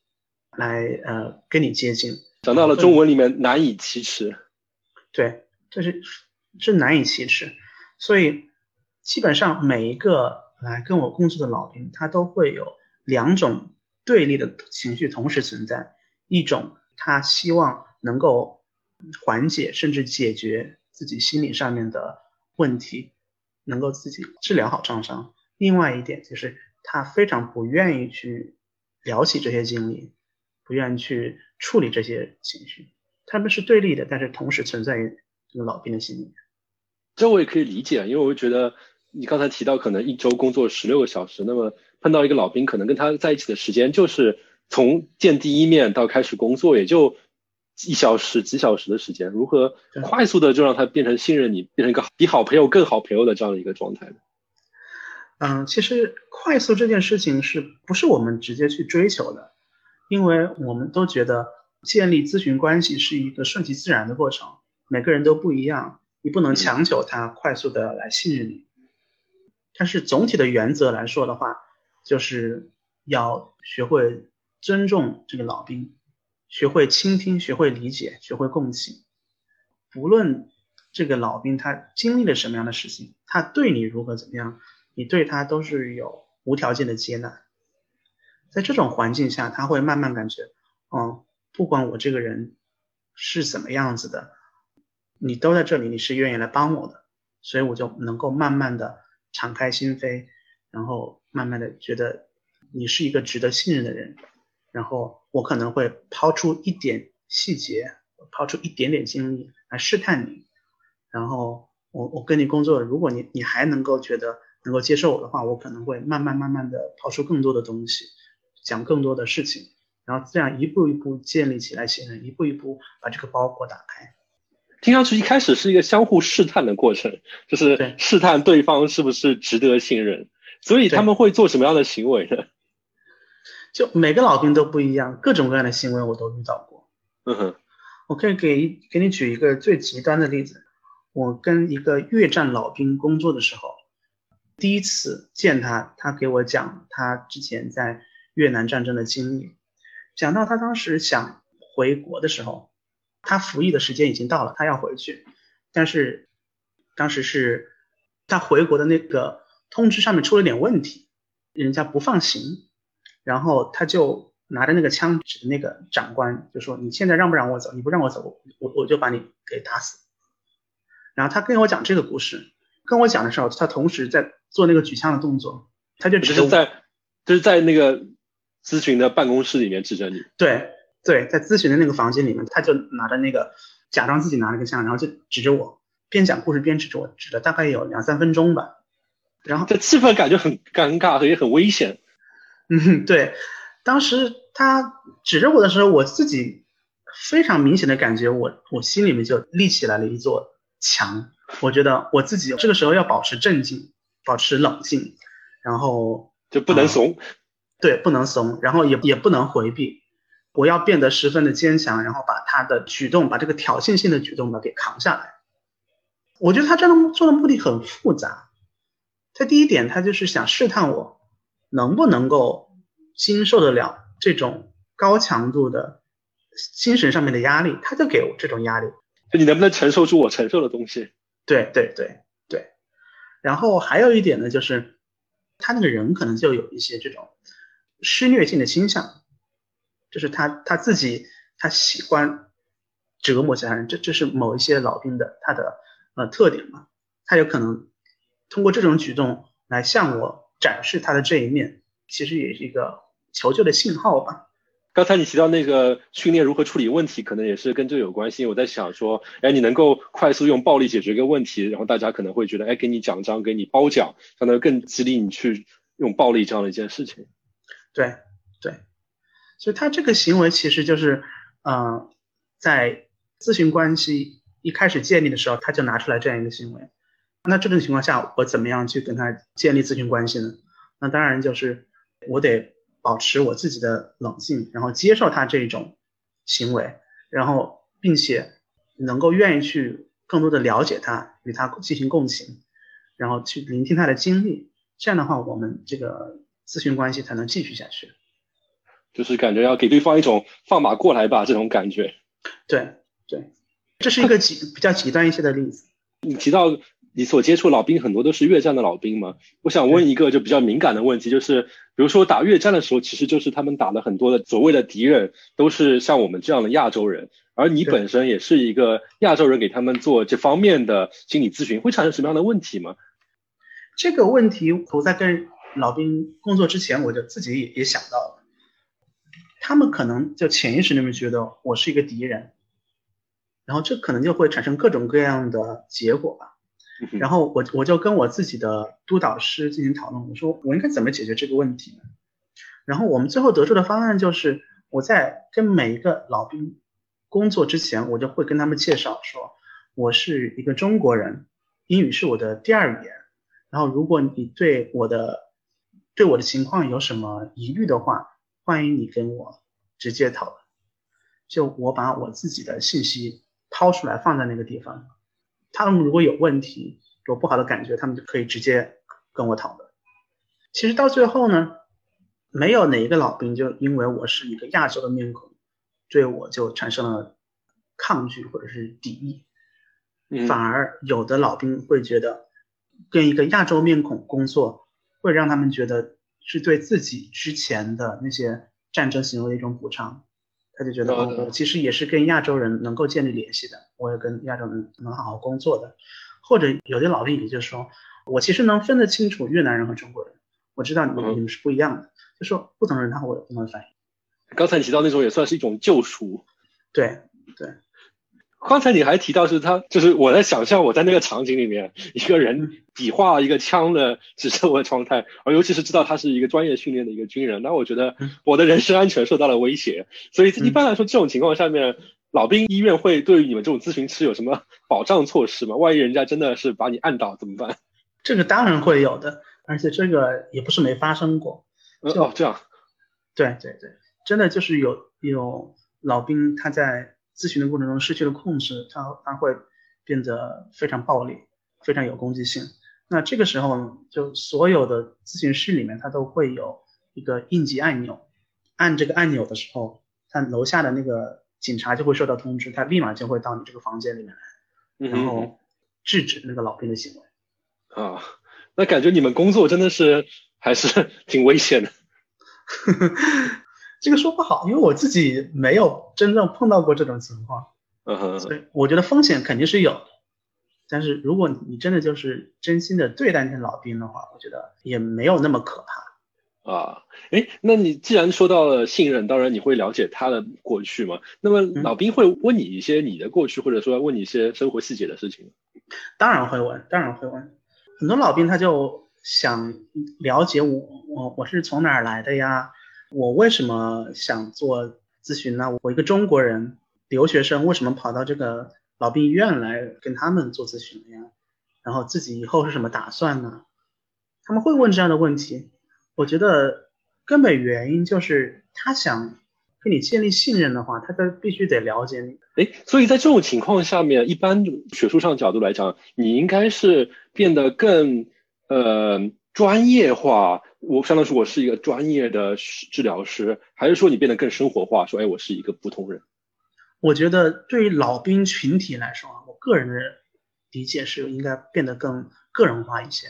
来呃跟你接近，讲到了中文里面难以启齿，对，这是是难以启齿。所以基本上每一个来跟我工作的老兵，他都会有两种对立的情绪同时存在，一种他希望能够缓解甚至解决自己心理上面的问题，能够自己治疗好创伤。另外一点就是他非常不愿意去聊起这些经历，不愿意去处理这些情绪，他们是对立的，但是同时存在于这个老兵的心里面。这我也可以理解，因为我觉得你刚才提到可能一周工作十六个小时，那么碰到一个老兵，可能跟他在一起的时间就是从见第一面到开始工作也就一小时几小时的时间，如何快速的就让他变成信任你，变成一个比好朋友更好朋友的这样的一个状态呢？嗯，其实快速这件事情是不是我们直接去追求的？因为我们都觉得建立咨询关系是一个顺其自然的过程，每个人都不一样，你不能强求他快速的来信任你。但是总体的原则来说的话，就是要学会尊重这个老兵，学会倾听，学会理解，学会共情。不论这个老兵他经历了什么样的事情，他对你如何怎么样。你对他都是有无条件的接纳，在这种环境下，他会慢慢感觉，哦，不管我这个人是怎么样子的，你都在这里，你是愿意来帮我的，所以我就能够慢慢的敞开心扉，然后慢慢的觉得你是一个值得信任的人，然后我可能会抛出一点细节，抛出一点点精力来试探你，然后我我跟你工作，如果你你还能够觉得。能够接受我的话，我可能会慢慢慢慢的抛出更多的东西，讲更多的事情，然后这样一步一步建立起来信任，一步一步把这个包裹打开。听上去一开始是一个相互试探的过程，就是试探对方是不是值得信任。所以他们会做什么样的行为呢？就每个老兵都不一样，各种各样的行为我都遇到过。嗯哼，我可以给给你举一个最极端的例子，我跟一个越战老兵工作的时候。第一次见他，他给我讲他之前在越南战争的经历，讲到他当时想回国的时候，他服役的时间已经到了，他要回去，但是当时是他回国的那个通知上面出了点问题，人家不放行，然后他就拿着那个枪指着那个长官，就说你现在让不让我走？你不让我走，我我就把你给打死。然后他跟我讲这个故事。跟我讲的时候，他同时在做那个举枪的动作，他就只是在，就是在那个咨询的办公室里面指着你。对对，在咨询的那个房间里面，他就拿着那个假装自己拿了个枪，然后就指着我，边讲故事边指着我，指了大概有两三分钟吧。然后这气氛感觉很尴尬，也很危险。嗯，对，当时他指着我的时候，我自己非常明显的感觉，我我心里面就立起来了一座墙。我觉得我自己这个时候要保持镇静，保持冷静，然后就不能怂，对，不能怂，然后也也不能回避，我要变得十分的坚强，然后把他的举动，把这个挑衅性的举动呢给扛下来。我觉得他这样做的目的很复杂，他第一点，他就是想试探我能不能够经受得了这种高强度的精神上面的压力，他就给我这种压力，就你能不能承受住我承受的东西。对对对对，然后还有一点呢，就是他那个人可能就有一些这种施虐性的倾向，就是他他自己他喜欢折磨其他人，这这是某一些老兵的他的呃特点嘛，他有可能通过这种举动来向我展示他的这一面，其实也是一个求救的信号吧。刚才你提到那个训练如何处理问题，可能也是跟这有关系。我在想说，哎，你能够快速用暴力解决一个问题，然后大家可能会觉得，哎，给你奖章，给你褒奖，相当于更激励你去用暴力这样的一件事情。对对，所以他这个行为其实就是，呃，在咨询关系一开始建立的时候，他就拿出来这样一个行为。那这种情况下，我怎么样去跟他建立咨询关系呢？那当然就是我得保持我自己的冷静，然后接受他这种行为，然后并且能够愿意去更多的了解他，与他进行共情，然后去聆听他的经历。这样的话，我们这个。咨询关系才能继续下去，就是感觉要给对方一种放马过来吧这种感觉。对对，这是一个极比较极端一些的例子。你提到你所接触老兵很多都是越战的老兵嘛？我想问一个就比较敏感的问题，就是比如说打越战的时候，其实就是他们打了很多的所谓的敌人都是像我们这样的亚洲人，而你本身也是一个亚洲人，给他们做这方面的心理咨询，会产生什么样的问题吗？这个问题我在跟。老兵工作之前，我就自己也也想到了，他们可能就潜意识里面觉得我是一个敌人，然后这可能就会产生各种各样的结果吧。然后我我就跟我自己的督导师进行讨论，我说我应该怎么解决这个问题呢？然后我们最后得出的方案就是，我在跟每一个老兵工作之前，我就会跟他们介绍说，我是一个中国人，英语是我的第二语言。然后如果你对我的对我的情况有什么疑虑的话，欢迎你跟我直接讨论。就我把我自己的信息掏出来放在那个地方，他们如果有问题、有不好的感觉，他们就可以直接跟我讨论。其实到最后呢，没有哪一个老兵就因为我是一个亚洲的面孔，对我就产生了抗拒或者是敌意，反而有的老兵会觉得跟一个亚洲面孔工作。会让他们觉得是对自己之前的那些战争行为的一种补偿，他就觉得哦，我其实也是跟亚洲人能够建立联系的，我也跟亚洲人能好好工作的，或者有的老兵也就说，我其实能分得清楚越南人和中国人，我知道你们你们是不一样的，就说不同人他会有不同的反应。刚才你提到那种也算是一种救赎，对对。刚才你还提到是他，就是我在想象我在那个场景里面，一个人比划一个枪的指着我的状态，而尤其是知道他是一个专业训练的一个军人，那我觉得 我的人身安全受到了威胁。所以一般来说，这种情况下面，老兵医院会对于你们这种咨询师有什么保障措施吗？万一人家真的是把你按倒怎么办？这个当然会有的，而且这个也不是没发生过。哦，这样。对对对，真的就是有有老兵他在。咨询的过程中失去了控制，他他会变得非常暴力，非常有攻击性。那这个时候，就所有的咨询室里面，他都会有一个应急按钮，按这个按钮的时候，他楼下的那个警察就会收到通知，他立马就会到你这个房间里面来，然后制止那个老兵的行为。啊，那感觉你们工作真的是还是 挺危险的。这个说不好，因为我自己没有真正碰到过这种情况，嗯哼，所以我觉得风险肯定是有的。但是如果你真的就是真心的对待那些老兵的话，我觉得也没有那么可怕。啊，哎，那你既然说到了信任，当然你会了解他的过去嘛？那么老兵会问你一些你的过去，或者说问你一些生活细节的事情？当然会问，当然会问。很多老兵他就想了解我，我我是从哪儿来的呀？我为什么想做咨询呢？我一个中国人留学生，为什么跑到这个老兵医院来跟他们做咨询呀？然后自己以后是什么打算呢？他们会问这样的问题。我觉得根本原因就是他想跟你建立信任的话，他就必须得了解你。哎，所以在这种情况下面，一般学术上角度来讲，你应该是变得更呃专业化。我相当于我是一个专业的治疗师，还是说你变得更生活化？说，哎，我是一个普通人。我觉得对于老兵群体来说啊，我个人的理解是应该变得更个人化一些。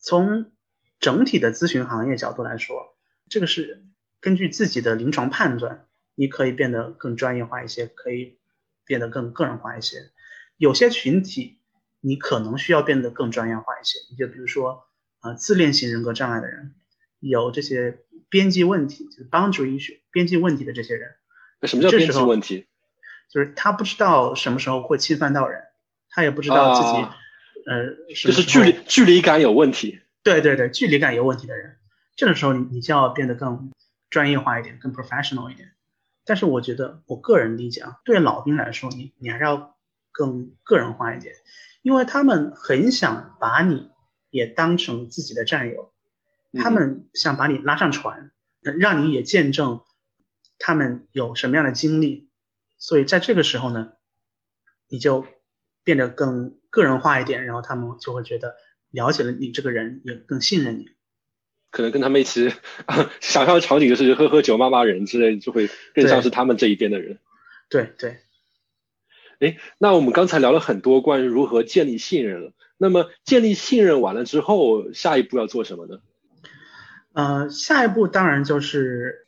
从整体的咨询行业角度来说，这个是根据自己的临床判断，你可以变得更专业化一些，可以变得更个人化一些。有些群体你可能需要变得更专业化一些，你就比如说。啊，自恋型人格障碍的人，有这些边际问题，就是 boundary issue 边际问题的这些人。那什么叫边际问题？就是他不知道什么时候会侵犯到人，他也不知道自己，呃，就是距离距离感有问题。对对对，距离感有问题的人，这个时候你你就要变得更专业化一点，更 professional 一点。但是我觉得，我个人理解啊，对老兵来说，你你还是要更个人化一点，因为他们很想把你也当成自己的战友，他们想把你拉上船，让你也见证他们有什么样的经历。所以在这个时候呢，你就变得更个人化一点，然后他们就会觉得了解了你这个人，也更信任你。可能跟他们一起 想象的场景就是喝喝酒、骂骂人之类，就会更像是他们这一边的人。对对。哎，那我们刚才聊了很多关于如何建立信任了。那么建立信任完了之后，下一步要做什么呢？呃，下一步当然就是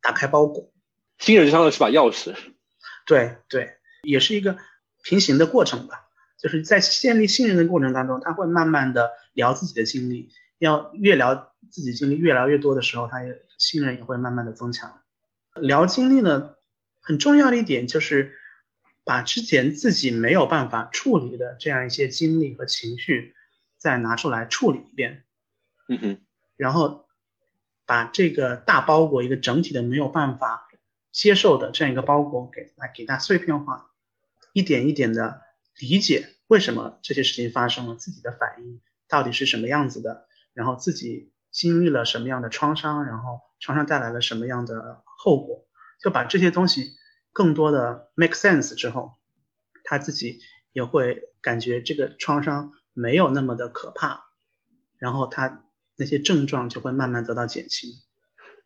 打开包裹。信任就相当于是把钥匙。对对，也是一个平行的过程吧。就是在建立信任的过程当中，他会慢慢的聊自己的经历，要越聊。自己经历越聊越多的时候，他也信任也会慢慢的增强。聊经历呢，很重要的一点就是把之前自己没有办法处理的这样一些经历和情绪再拿出来处理一遍。嗯哼。然后把这个大包裹一个整体的没有办法接受的这样一个包裹给它给它碎片化，一点一点的理解为什么这些事情发生了，自己的反应到底是什么样子的，然后自己。经历了什么样的创伤，然后创伤带来了什么样的后果，就把这些东西更多的 make sense 之后，他自己也会感觉这个创伤没有那么的可怕，然后他那些症状就会慢慢得到减轻。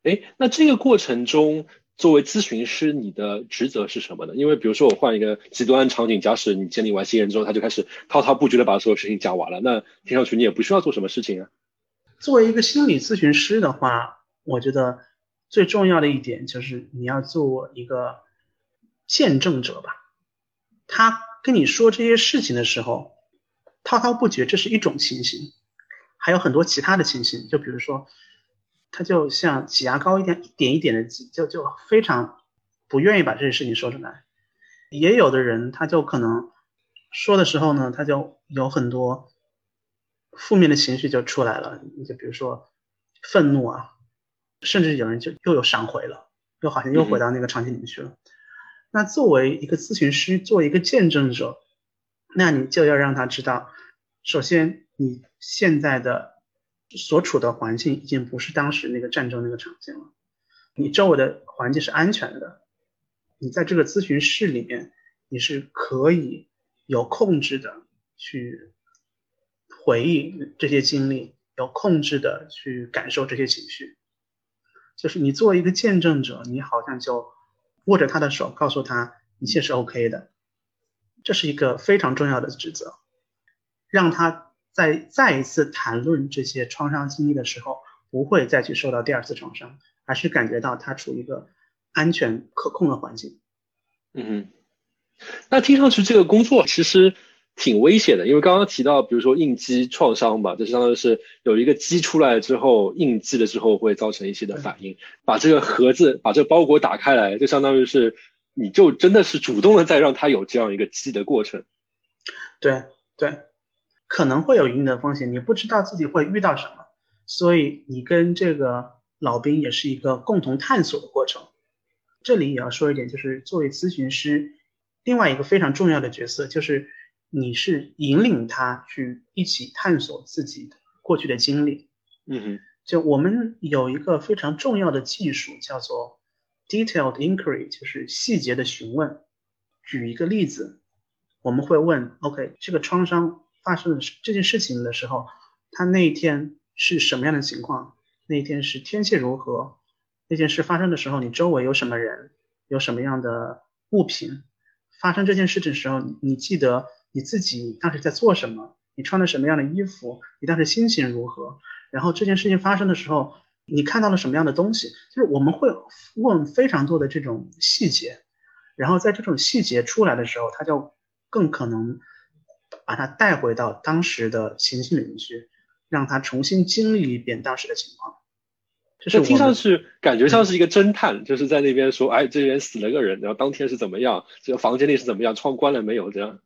哎，那这个过程中，作为咨询师，你的职责是什么呢？因为比如说我换一个极端场景，假使你建立完信任之后，他就开始滔滔不绝的把所有事情讲完了，那听上去你也不需要做什么事情啊。作为一个心理咨询师的话，我觉得最重要的一点就是你要做一个见证者吧。他跟你说这些事情的时候，滔滔不绝，这是一种情形；还有很多其他的情形，就比如说，他就像挤牙膏一样，一点一点的挤，就就非常不愿意把这些事情说出来。也有的人，他就可能说的时候呢，他就有很多。负面的情绪就出来了，就比如说愤怒啊，甚至有人就又有闪回了，又好像又回到那个场景里面去了。那作为一个咨询师，作为一个见证者，那你就要让他知道，首先你现在的所处的环境已经不是当时那个战争那个场景了，你周围的环境是安全的，你在这个咨询室里面，你是可以有控制的去。回忆这些经历，有控制的去感受这些情绪，就是你作为一个见证者，你好像就握着他的手，告诉他一切是 OK 的，这是一个非常重要的职责，让他在再一次谈论这些创伤经历的时候，不会再去受到第二次创伤，而是感觉到他处于一个安全可控的环境。嗯，那听上去这个工作其实。挺危险的，因为刚刚提到，比如说应激创伤吧，就相当于是有一个激出来之后，应激了之后会造成一些的反应。把这个盒子，把这个包裹打开来，就相当于是你就真的是主动的在让他有这样一个激的过程。对对，可能会有一定的风险，你不知道自己会遇到什么，所以你跟这个老兵也是一个共同探索的过程。这里也要说一点，就是作为咨询师，另外一个非常重要的角色就是。你是引领他去一起探索自己的过去的经历，嗯哼，就我们有一个非常重要的技术叫做 detailed inquiry，就是细节的询问。举一个例子，我们会问，OK，这个创伤发生的这件事情的时候，他那一天是什么样的情况？那一天是天气如何？那件事发生的时候，你周围有什么人？有什么样的物品？发生这件事的时候，你记得？你自己当时在做什么？你穿了什么样的衣服？你当时心情如何？然后这件事情发生的时候，你看到了什么样的东西？就是我们会问非常多的这种细节，然后在这种细节出来的时候，他就更可能把它带回到当时的情境里面去，让他重新经历一遍当时的情况。就是听上去感觉像是一个侦探，就是在那边说：“哎，这边死了个人，然后当天是怎么样？这个房间里是怎么样？窗关了没有？”这样。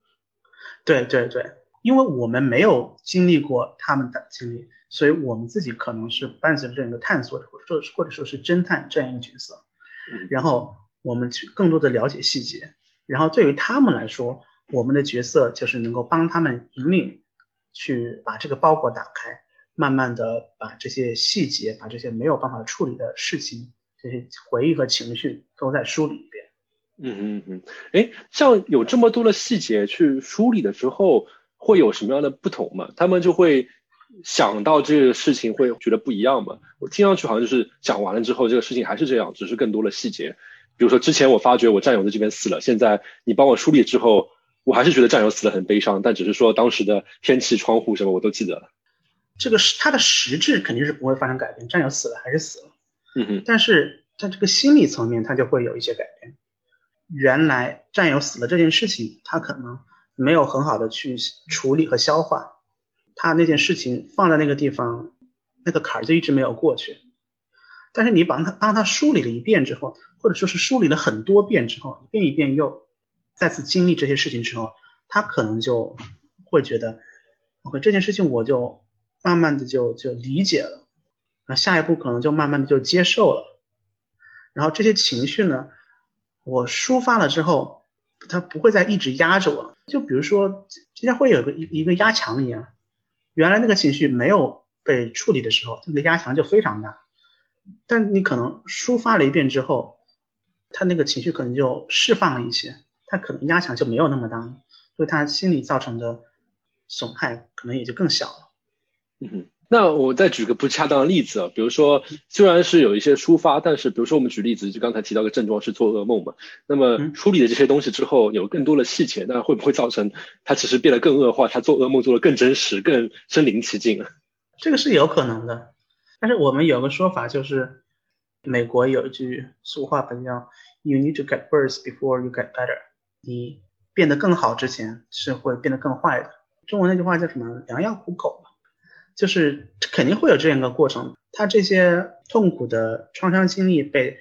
对对对，因为我们没有经历过他们的经历，所以我们自己可能是伴随着这样一个探索者，或者说或者说是侦探这样一个角色，然后我们去更多的了解细节，然后对于他们来说，我们的角色就是能够帮他们引领去把这个包裹打开，慢慢的把这些细节，把这些没有办法处理的事情，这些回忆和情绪都在梳理。嗯嗯嗯，哎，像有这么多的细节去梳理了之后。会有什么样的不同吗？他们就会想到这个事情会觉得不一样吗？我听上去好像就是讲完了之后，这个事情还是这样，只是更多的细节。比如说之前我发觉我战友在这边死了，现在你帮我梳理之后，我还是觉得战友死了很悲伤，但只是说当时的天气、窗户什么我都记得了。这个是它的实质肯定是不会发生改变，战友死了还是死了。嗯哼。但是在这个心理层面，它就会有一些改变。原来战友死了这件事情，他可能。没有很好的去处理和消化，他那件事情放在那个地方，那个坎儿就一直没有过去。但是你帮他帮他梳理了一遍之后，或者说是梳理了很多遍之后，一遍一遍又再次经历这些事情之后，他可能就会觉得，OK 这件事情我就慢慢的就就理解了，那下一步可能就慢慢的就接受了。然后这些情绪呢，我抒发了之后。他不会再一直压着我，就比如说，就像会有个一一个压强一样，原来那个情绪没有被处理的时候，那个压强就非常大，但你可能抒发了一遍之后，他那个情绪可能就释放了一些，他可能压强就没有那么大，所以他心理造成的损害可能也就更小了。嗯哼。那我再举个不恰当的例子啊，比如说虽然是有一些抒发，但是比如说我们举例子，就刚才提到个症状是做噩梦嘛，那么处理的这些东西之后，有更多的细节，那会不会造成他其实变得更恶化，他做噩梦做的更真实、更身临其境啊？这个是有可能的，但是我们有个说法就是，美国有一句俗话本叫 “You need to get worse before you get better”，你变得更好之前是会变得更坏的。中文那句话叫什么？良药苦口嘛。就是肯定会有这样一个过程，他这些痛苦的创伤经历被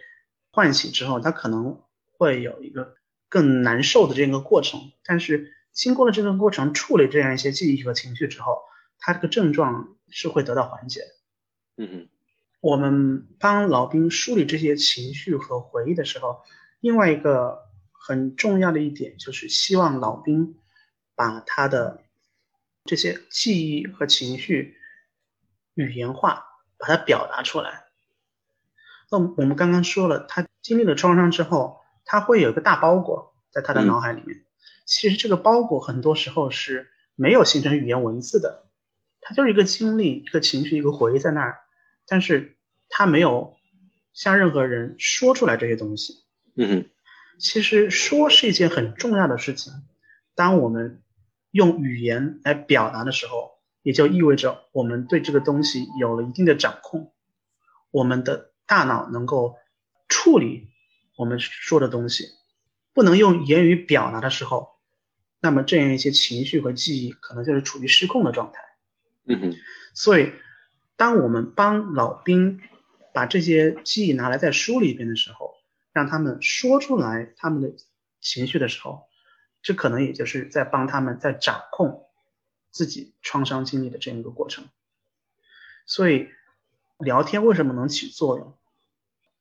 唤醒之后，他可能会有一个更难受的这样一个过程。但是经过了这个过程，处理这样一些记忆和情绪之后，他这个症状是会得到缓解。嗯嗯，我们帮老兵梳理这些情绪和回忆的时候，另外一个很重要的一点就是希望老兵把他的这些记忆和情绪。语言化，把它表达出来。那我们刚刚说了，他经历了创伤之后，他会有一个大包裹在他的脑海里面。其实这个包裹很多时候是没有形成语言文字的，它就是一个经历、一个情绪、一个回忆在那儿，但是他没有向任何人说出来这些东西。嗯哼，其实说是一件很重要的事情。当我们用语言来表达的时候。也就意味着我们对这个东西有了一定的掌控，我们的大脑能够处理我们说的东西，不能用言语表达的时候，那么这样一些情绪和记忆可能就是处于失控的状态。嗯哼，所以当我们帮老兵把这些记忆拿来再梳理一遍的时候，让他们说出来他们的情绪的时候，这可能也就是在帮他们在掌控。自己创伤经历的这样一个过程，所以聊天为什么能起作用？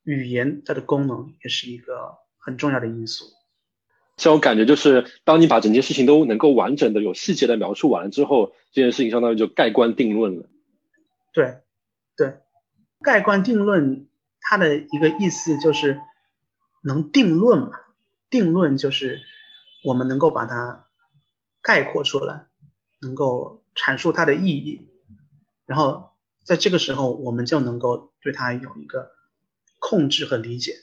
语言它的功能也是一个很重要的因素。像我感觉就是，当你把整件事情都能够完整的、有细节的描述完了之后，这件事情相当于就盖棺定论了。对，对，盖棺定论它的一个意思就是能定论嘛？定论就是我们能够把它概括出来。能够阐述它的意义，然后在这个时候，我们就能够对它有一个控制和理解。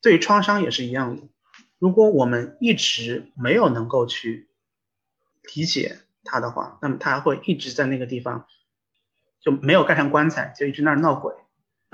对于创伤也是一样的，如果我们一直没有能够去理解它的话，那么它会一直在那个地方就没有盖上棺材，就一直那儿闹鬼。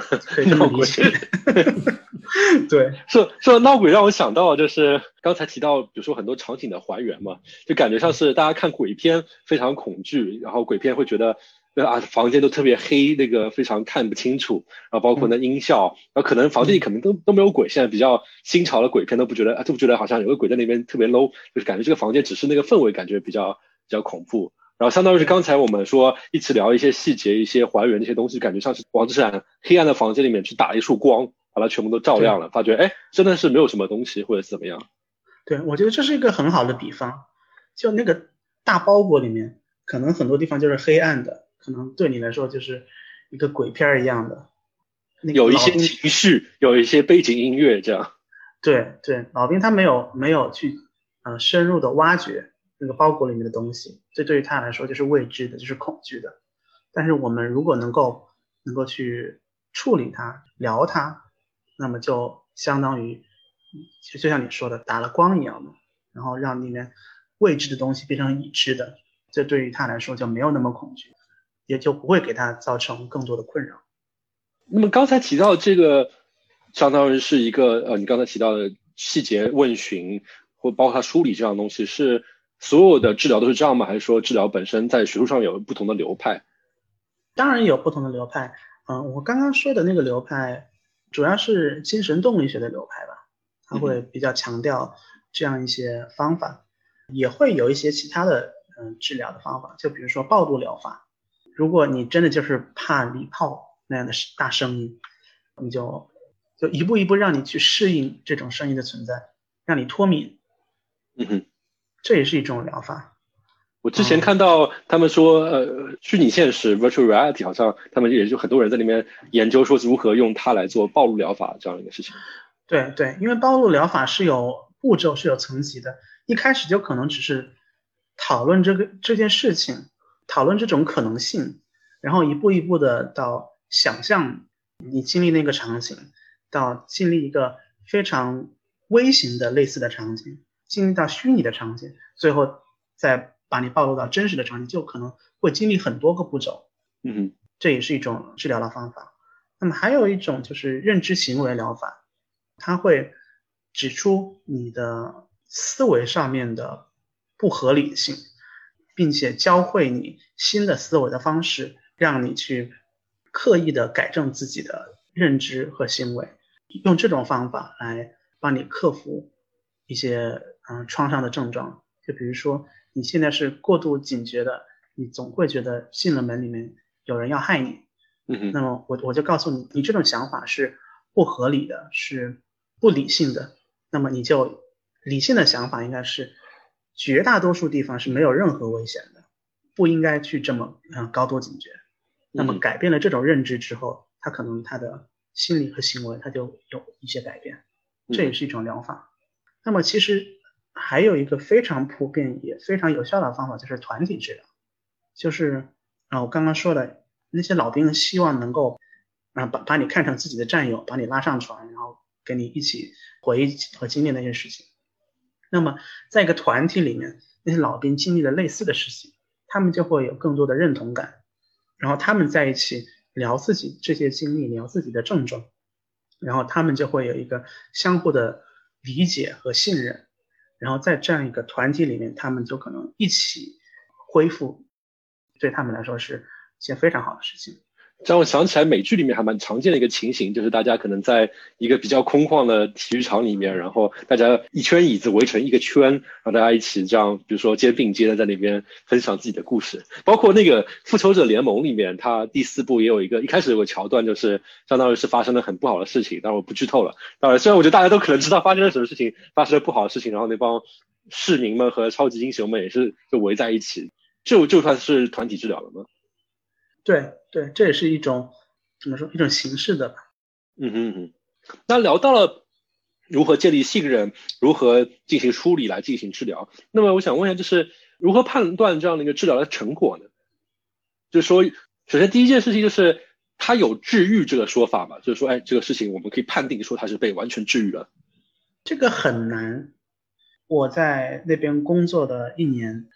可以这么理解。对，说说闹鬼让我想到就是刚才提到，比如说很多场景的还原嘛，就感觉像是大家看鬼片非常恐惧，然后鬼片会觉得啊房间都特别黑，那个非常看不清楚，然后包括那音效，然后可能房间里可能都都没有鬼。现在比较新潮的鬼片都不觉得啊，都不觉得好像有个鬼在那边特别 low，就是感觉这个房间只是那个氛围感觉比较比较恐怖。然后相当于是刚才我们说一起聊一些细节、一些还原这些东西，感觉像是王志善黑暗的房间里面去打一束光，把它全部都照亮了，发觉哎，真的是没有什么东西或者怎么样。对，我觉得这是一个很好的比方。就那个大包裹里面，可能很多地方就是黑暗的，可能对你来说就是一个鬼片一样的。有一些情绪，有一些背景音乐，这样。对对，老兵他没有没有去呃深入的挖掘那个包裹里面的东西，这对于他来说就是未知的，就是恐惧的。但是我们如果能够能够去处理它、聊它，那么就相当于就就像你说的打了光一样的，然后让里面未知的东西变成已知的，这对于他来说就没有那么恐惧，也就不会给他造成更多的困扰。那么刚才提到这个，相当于是一个呃，你刚才提到的细节问询或包括他梳理这样东西，是所有的治疗都是这样吗？还是说治疗本身在学术上有不同的流派？当然有不同的流派。嗯，我刚刚说的那个流派主要是精神动力学的流派吧，他会比较强调这样一些方法，也会有一些其他的嗯治疗的方法，就比如说暴露疗法。如果你真的就是怕礼炮。那样的大声音，你就就一步一步让你去适应这种声音的存在，让你脱敏。嗯哼，这也是一种疗法。我之前看到他们说，呃，虚拟现实 （virtual reality） 好像他们也就很多人在里面研究说如何用它来做暴露疗法这样一个事情。对对，因为暴露疗法是有步骤、是有层级的，一开始就可能只是讨论这个这件事情，讨论这种可能性，然后一步一步的到。想象你经历那个场景，到经历一个非常微型的类似的场景，经历到虚拟的场景，最后再把你暴露到真实的场景，就可能会经历很多个步骤。嗯，这也是一种治疗的方法。那么还有一种就是认知行为疗法，它会指出你的思维上面的不合理性，并且教会你新的思维的方式，让你去。刻意的改正自己的认知和行为，用这种方法来帮你克服一些嗯创伤的症状。就比如说，你现在是过度警觉的，你总会觉得进了门里面有人要害你。嗯那么我我就告诉你，你这种想法是不合理的，是不理性的。那么你就理性的想法应该是，绝大多数地方是没有任何危险的，不应该去这么嗯高度警觉。那么改变了这种认知之后，他可能他的心理和行为他就有一些改变，这也是一种疗法。那么其实还有一个非常普遍也非常有效的方法，就是团体治疗，就是啊我刚刚说的那些老兵希望能够啊把把你看成自己的战友，把你拉上船，然后跟你一起回忆和经历那些事情。那么在一个团体里面，那些老兵经历了类似的事情，他们就会有更多的认同感。然后他们在一起聊自己这些经历，聊自己的症状，然后他们就会有一个相互的理解和信任，然后在这样一个团体里面，他们就可能一起恢复，对他们来说是一件非常好的事情。让我想起来美剧里面还蛮常见的一个情形，就是大家可能在一个比较空旷的体育场里面，然后大家一圈椅子围成一个圈，然后大家一起这样，比如说肩并肩的在那边分享自己的故事。包括那个复仇者联盟里面，它第四部也有一个，一开始有个桥段，就是相当于是发生了很不好的事情，但我不剧透了。当然，虽然我觉得大家都可能知道发生了什么事情，发生了不好的事情，然后那帮市民们和超级英雄们也是就围在一起，就就算是团体治疗了吗？对对，这也是一种怎么说一种形式的吧。嗯哼哼，那聊到了如何建立信任，如何进行梳理来进行治疗。那么我想问一下，就是如何判断这样的一个治疗的成果呢？就是说，首先第一件事情就是他有治愈这个说法嘛？就是说，哎，这个事情我们可以判定说他是被完全治愈了。这个很难。我在那边工作的一年，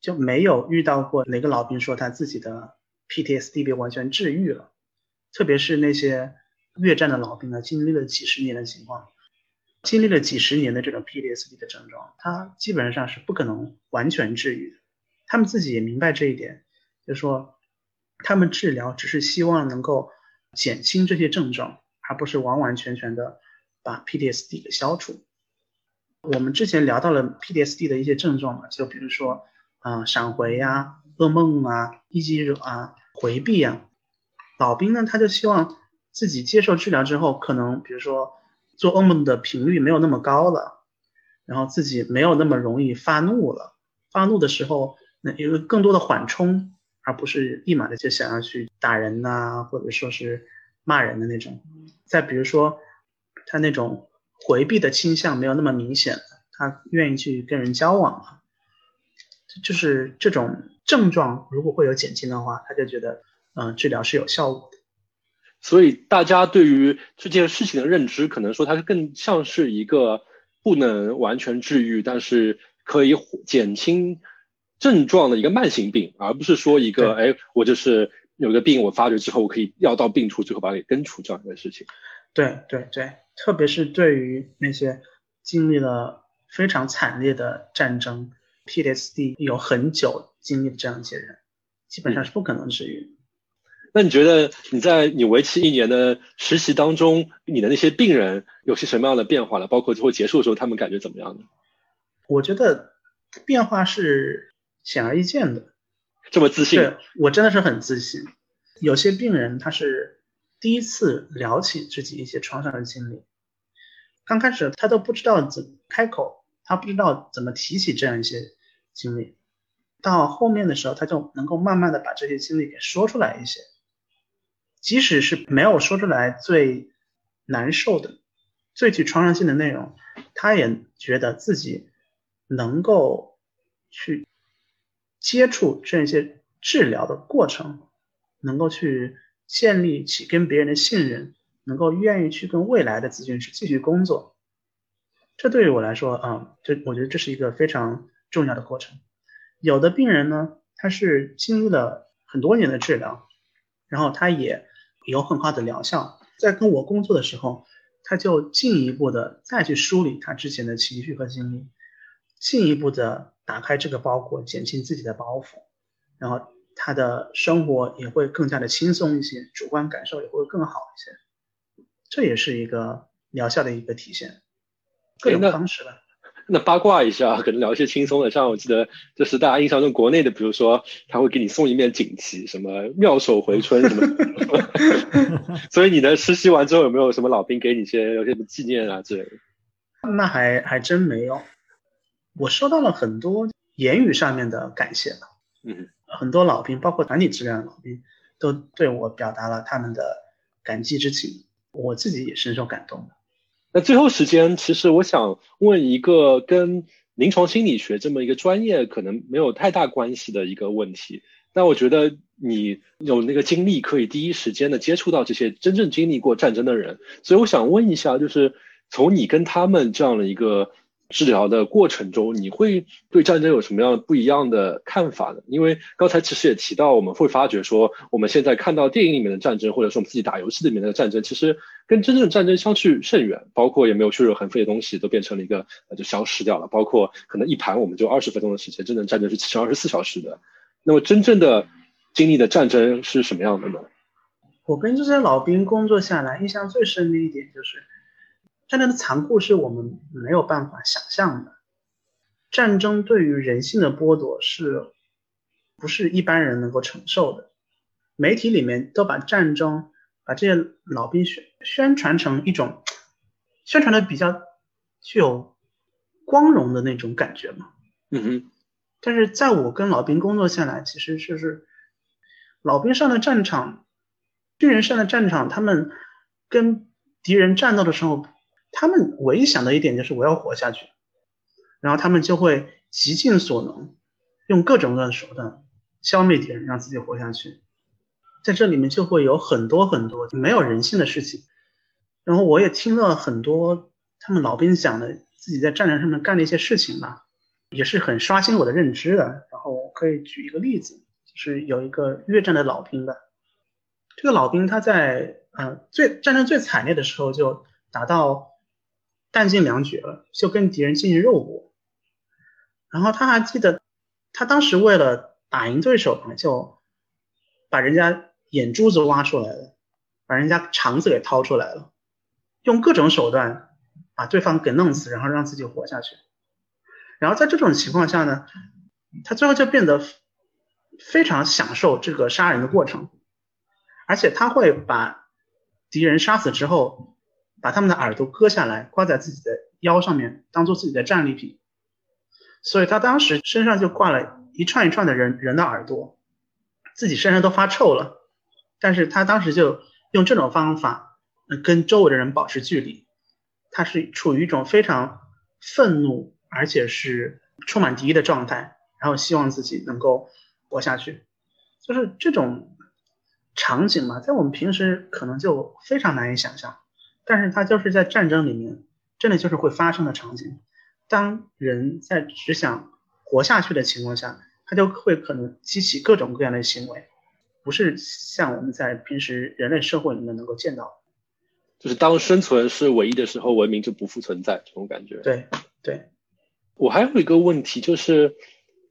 就没有遇到过哪个老兵说他自己的。PTSD 被完全治愈了，特别是那些越战的老兵呢，经历了几十年的情况，经历了几十年的这种 PTSD 的症状，他基本上是不可能完全治愈的。他们自己也明白这一点，就是说，他们治疗只是希望能够减轻这些症状，而不是完完全全的把 PTSD 给消除。我们之前聊到了 PTSD 的一些症状嘛，就比如说。啊、闪回呀、噩梦啊、一激惹啊、回避啊。老兵呢，他就希望自己接受治疗之后，可能比如说做噩梦的频率没有那么高了，然后自己没有那么容易发怒了。发怒的时候，那有更多的缓冲，而不是立马的就想要去打人呐、或者说是骂人的那种。再比如说，他那种回避的倾向没有那么明显，他愿意去跟人交往了，就是这种症状如果会有减轻的话，他就觉得嗯、呃治疗是有效果的。所以大家对于这件事情的认知，可能说它是更像是一个不能完全治愈，但是可以减轻症状的一个慢性病，而不是说一个哎，我就是有个病，我发觉之后，我可以药到病除，最后把它给根除这样一个事情。对对对，特别是对于那些经历了非常惨烈的战争，PTSD 有很久经历的这样一些人，基本上是不可能治愈。那你觉得你在你为期一年的实习当中，你的那些病人有些什么样的变化呢？包括最后结束的时候，他们感觉怎么样呢？我觉得变化是显而易见的。这么自信？对我真的是很自信。有些病人他是第一次聊起自己一些创伤的经历，刚开始他都不知道怎么开口，他不知道怎么提起这样一些经历，到后面的时候，他就能够慢慢的把这些经历给说出来一些。即使是没有说出来最难受的、最具创伤性的内容，他也觉得自己能够去接触这些治疗的过程，能够去建立起跟别人的信任，能够愿意去跟未来的咨询师继续工作。这对于我来说，啊，这我觉得这是一个非常重要的过程。有的病人呢，他是经历了很多年的治疗，然后他也有很好的疗效，在跟我工作的时候，他就进一步的再去梳理他之前的情绪和经历，进一步的打开这个包裹，减轻自己的包袱，然后他的生活也会更加的轻松一些，主观感受也会更好一些，这也是一个疗效的一个体现，各种方式吧。那八卦一下，可能聊一些轻松的，像我记得就是大家印象中国内的，比如说他会给你送一面锦旗，什么妙手回春什么。所以你的实习完之后有没有什么老兵给你一些有些纪念啊之类的？那还还真没有，我收到了很多言语上面的感谢吧。嗯，很多老兵，包括团体质量的老兵，都对我表达了他们的感激之情，我自己也深受感动的。那最后时间，其实我想问一个跟临床心理学这么一个专业可能没有太大关系的一个问题。那我觉得你有那个经历，可以第一时间的接触到这些真正经历过战争的人，所以我想问一下，就是从你跟他们这样的一个治疗的过程中，你会对战争有什么样不一样的看法呢？因为刚才其实也提到，我们会发觉说，我们现在看到电影里面的战争，或者说我们自己打游戏里面的战争，其实跟真正的战争相去甚远，包括也没有血肉横飞的东西都变成了一个就消失掉了，包括可能一盘我们就二十分钟的时间，真正战争是七乘二十四小时的。那么真正的经历的战争是什么样的呢？我跟这些老兵工作下来，印象最深的一点就是，战争的残酷是我们没有办法想象的。战争对于人性的剥夺是，不是一般人能够承受的。媒体里面都把战争，把这些老兵宣宣传成一种，宣传的比较具有光荣的那种感觉嘛。嗯哼。但是在我跟老兵工作下来，其实就是老兵上的战场，军人上的战场，他们跟敌人战斗的时候，他们唯一想的一点就是我要活下去，然后他们就会极尽所能，用各种各样的手段消灭敌人，让自己活下去。在这里面就会有很多很多没有人性的事情。然后我也听了很多他们老兵讲的自己在战场上面干的一些事情吧。也是很刷新我的认知的。然后我可以举一个例子，就是有一个越战的老兵的，这个老兵他在呃最战争最惨烈的时候就打到弹尽粮绝了，就跟敌人进行肉搏。然后他还记得，他当时为了打赢对手呢，就把人家眼珠子挖出来了，把人家肠子给掏出来了，用各种手段把对方给弄死，然后让自己活下去。然后在这种情况下呢，他最后就变得非常享受这个杀人的过程，而且他会把敌人杀死之后，把他们的耳朵割下来挂在自己的腰上面，当做自己的战利品。所以他当时身上就挂了一串一串的人人的耳朵，自己身上都发臭了，但是他当时就用这种方法跟周围的人保持距离，他是处于一种非常愤怒而且是充满敌意的状态，然后希望自己能够活下去，就是这种场景嘛，在我们平时可能就非常难以想象，但是它就是在战争里面真的就是会发生的场景。当人在只想活下去的情况下，他就会可能激起各种各样的行为，不是像我们在平时人类社会里面能够见到的。就是当生存是唯一的时候，文明就不复存在这种感觉。对对。我还有一个问题，就是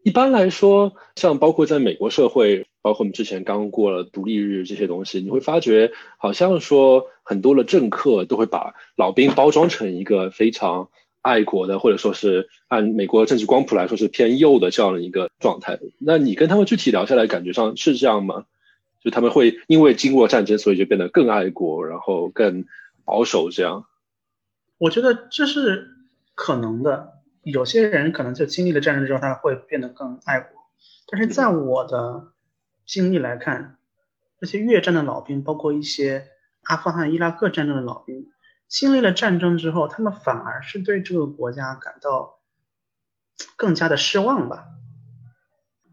一般来说，像包括在美国社会，包括我们之前刚过了独立日这些东西，你会发觉好像说很多的政客都会把老兵包装成一个非常。爱国的，或者说是按美国政治光谱来说是偏右的这样的一个状态。那你跟他们具体聊下来，感觉上是这样吗？就他们会因为经过战争，所以就变得更爱国，然后更保守这样？我觉得这是可能的。有些人可能就经历了战争之后，他会变得更爱国。但是在我的经历来看，这些越战的老兵，包括一些阿富汗、伊拉克战争的老兵。经历了战争之后，他们反而是对这个国家感到更加的失望吧。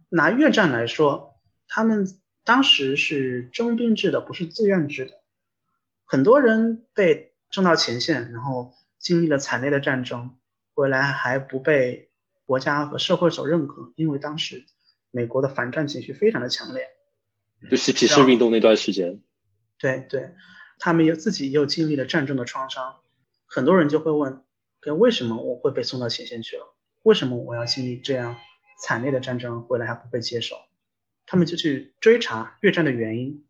拿越战来说，他们当时是征兵制的，不是自愿制的。很多人被征到前线，然后经历了惨烈的战争，回来还不被国家和社会所认可，因为当时美国的反战情绪非常的强烈，就是骑士运动那段时间。对对。他们又自己又经历了战争的创伤，很多人就会问：，为什么我会被送到前线去了？为什么我要经历这样惨烈的战争回来还不被接受？他们就去追查越战的原因。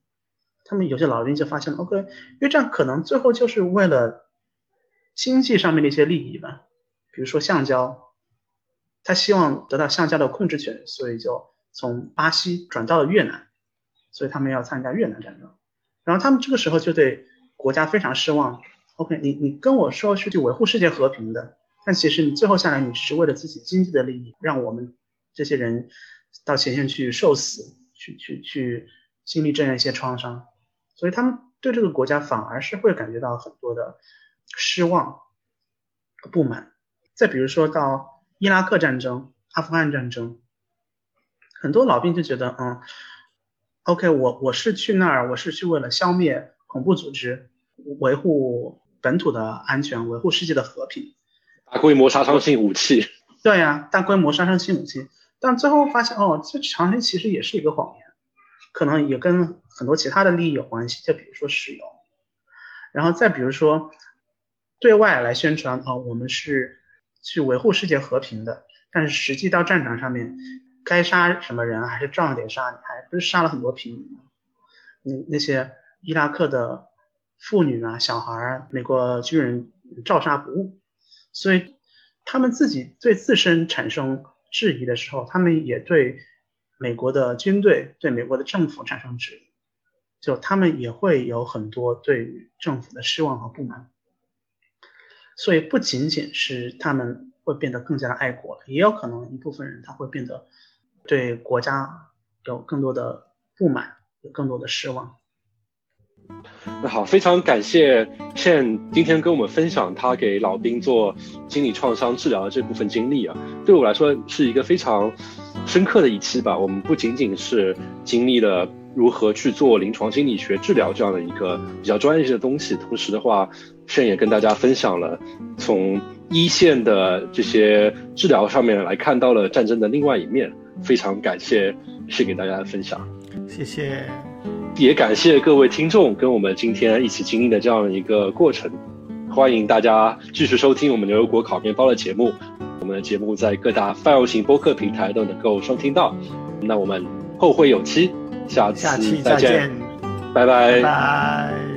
他们有些老兵就发现了，OK，越战可能最后就是为了经济上面的一些利益吧，比如说橡胶，他希望得到橡胶的控制权，所以就从巴西转到了越南，所以他们要参加越南战争。然后他们这个时候就对国家非常失望。OK，你你跟我说是去维护世界和平的，但其实你最后下来你是为了自己经济的利益，让我们这些人到前线去受死，去去去经历这样一些创伤，所以他们对这个国家反而是会感觉到很多的失望和不满。再比如说到伊拉克战争、阿富汗战争，很多老兵就觉得，嗯。OK，我我是去那儿，我是去为了消灭恐怖组织，维护本土的安全，维护世界的和平。大规模杀伤性武器。对呀，大规模杀伤性武器。但最后发现，哦，这长城其实也是一个谎言，可能也跟很多其他的利益有关系，就比如说石油。然后再比如说，对外来宣传，哦，我们是去维护世界和平的，但是实际到战场上面。该杀什么人还是照样得杀，还不是杀了很多平民？那那些伊拉克的妇女啊、小孩儿，美国军人照杀不误。所以他们自己对自身产生质疑的时候，他们也对美国的军队、对美国的政府产生质疑，就他们也会有很多对于政府的失望和不满。所以不仅仅是他们会变得更加的爱国，也有可能一部分人他会变得。对国家有更多的不满，有更多的失望。那好，非常感谢炫今天跟我们分享他给老兵做心理创伤治疗的这部分经历啊，对我来说是一个非常深刻的一期吧。我们不仅仅是经历了如何去做临床心理学治疗这样的一个比较专业性的东西，同时的话炫也跟大家分享了从一线的这些治疗上面来看到了战争的另外一面。非常感谢是给大家的分享，谢谢，也感谢各位听众跟我们今天一起经历的这样一个过程。欢迎大家继续收听我们牛油果烤面包的节目，我们的节目在各大泛用型播客平台都能够收听到。那我们后会有期，下次再见，拜拜。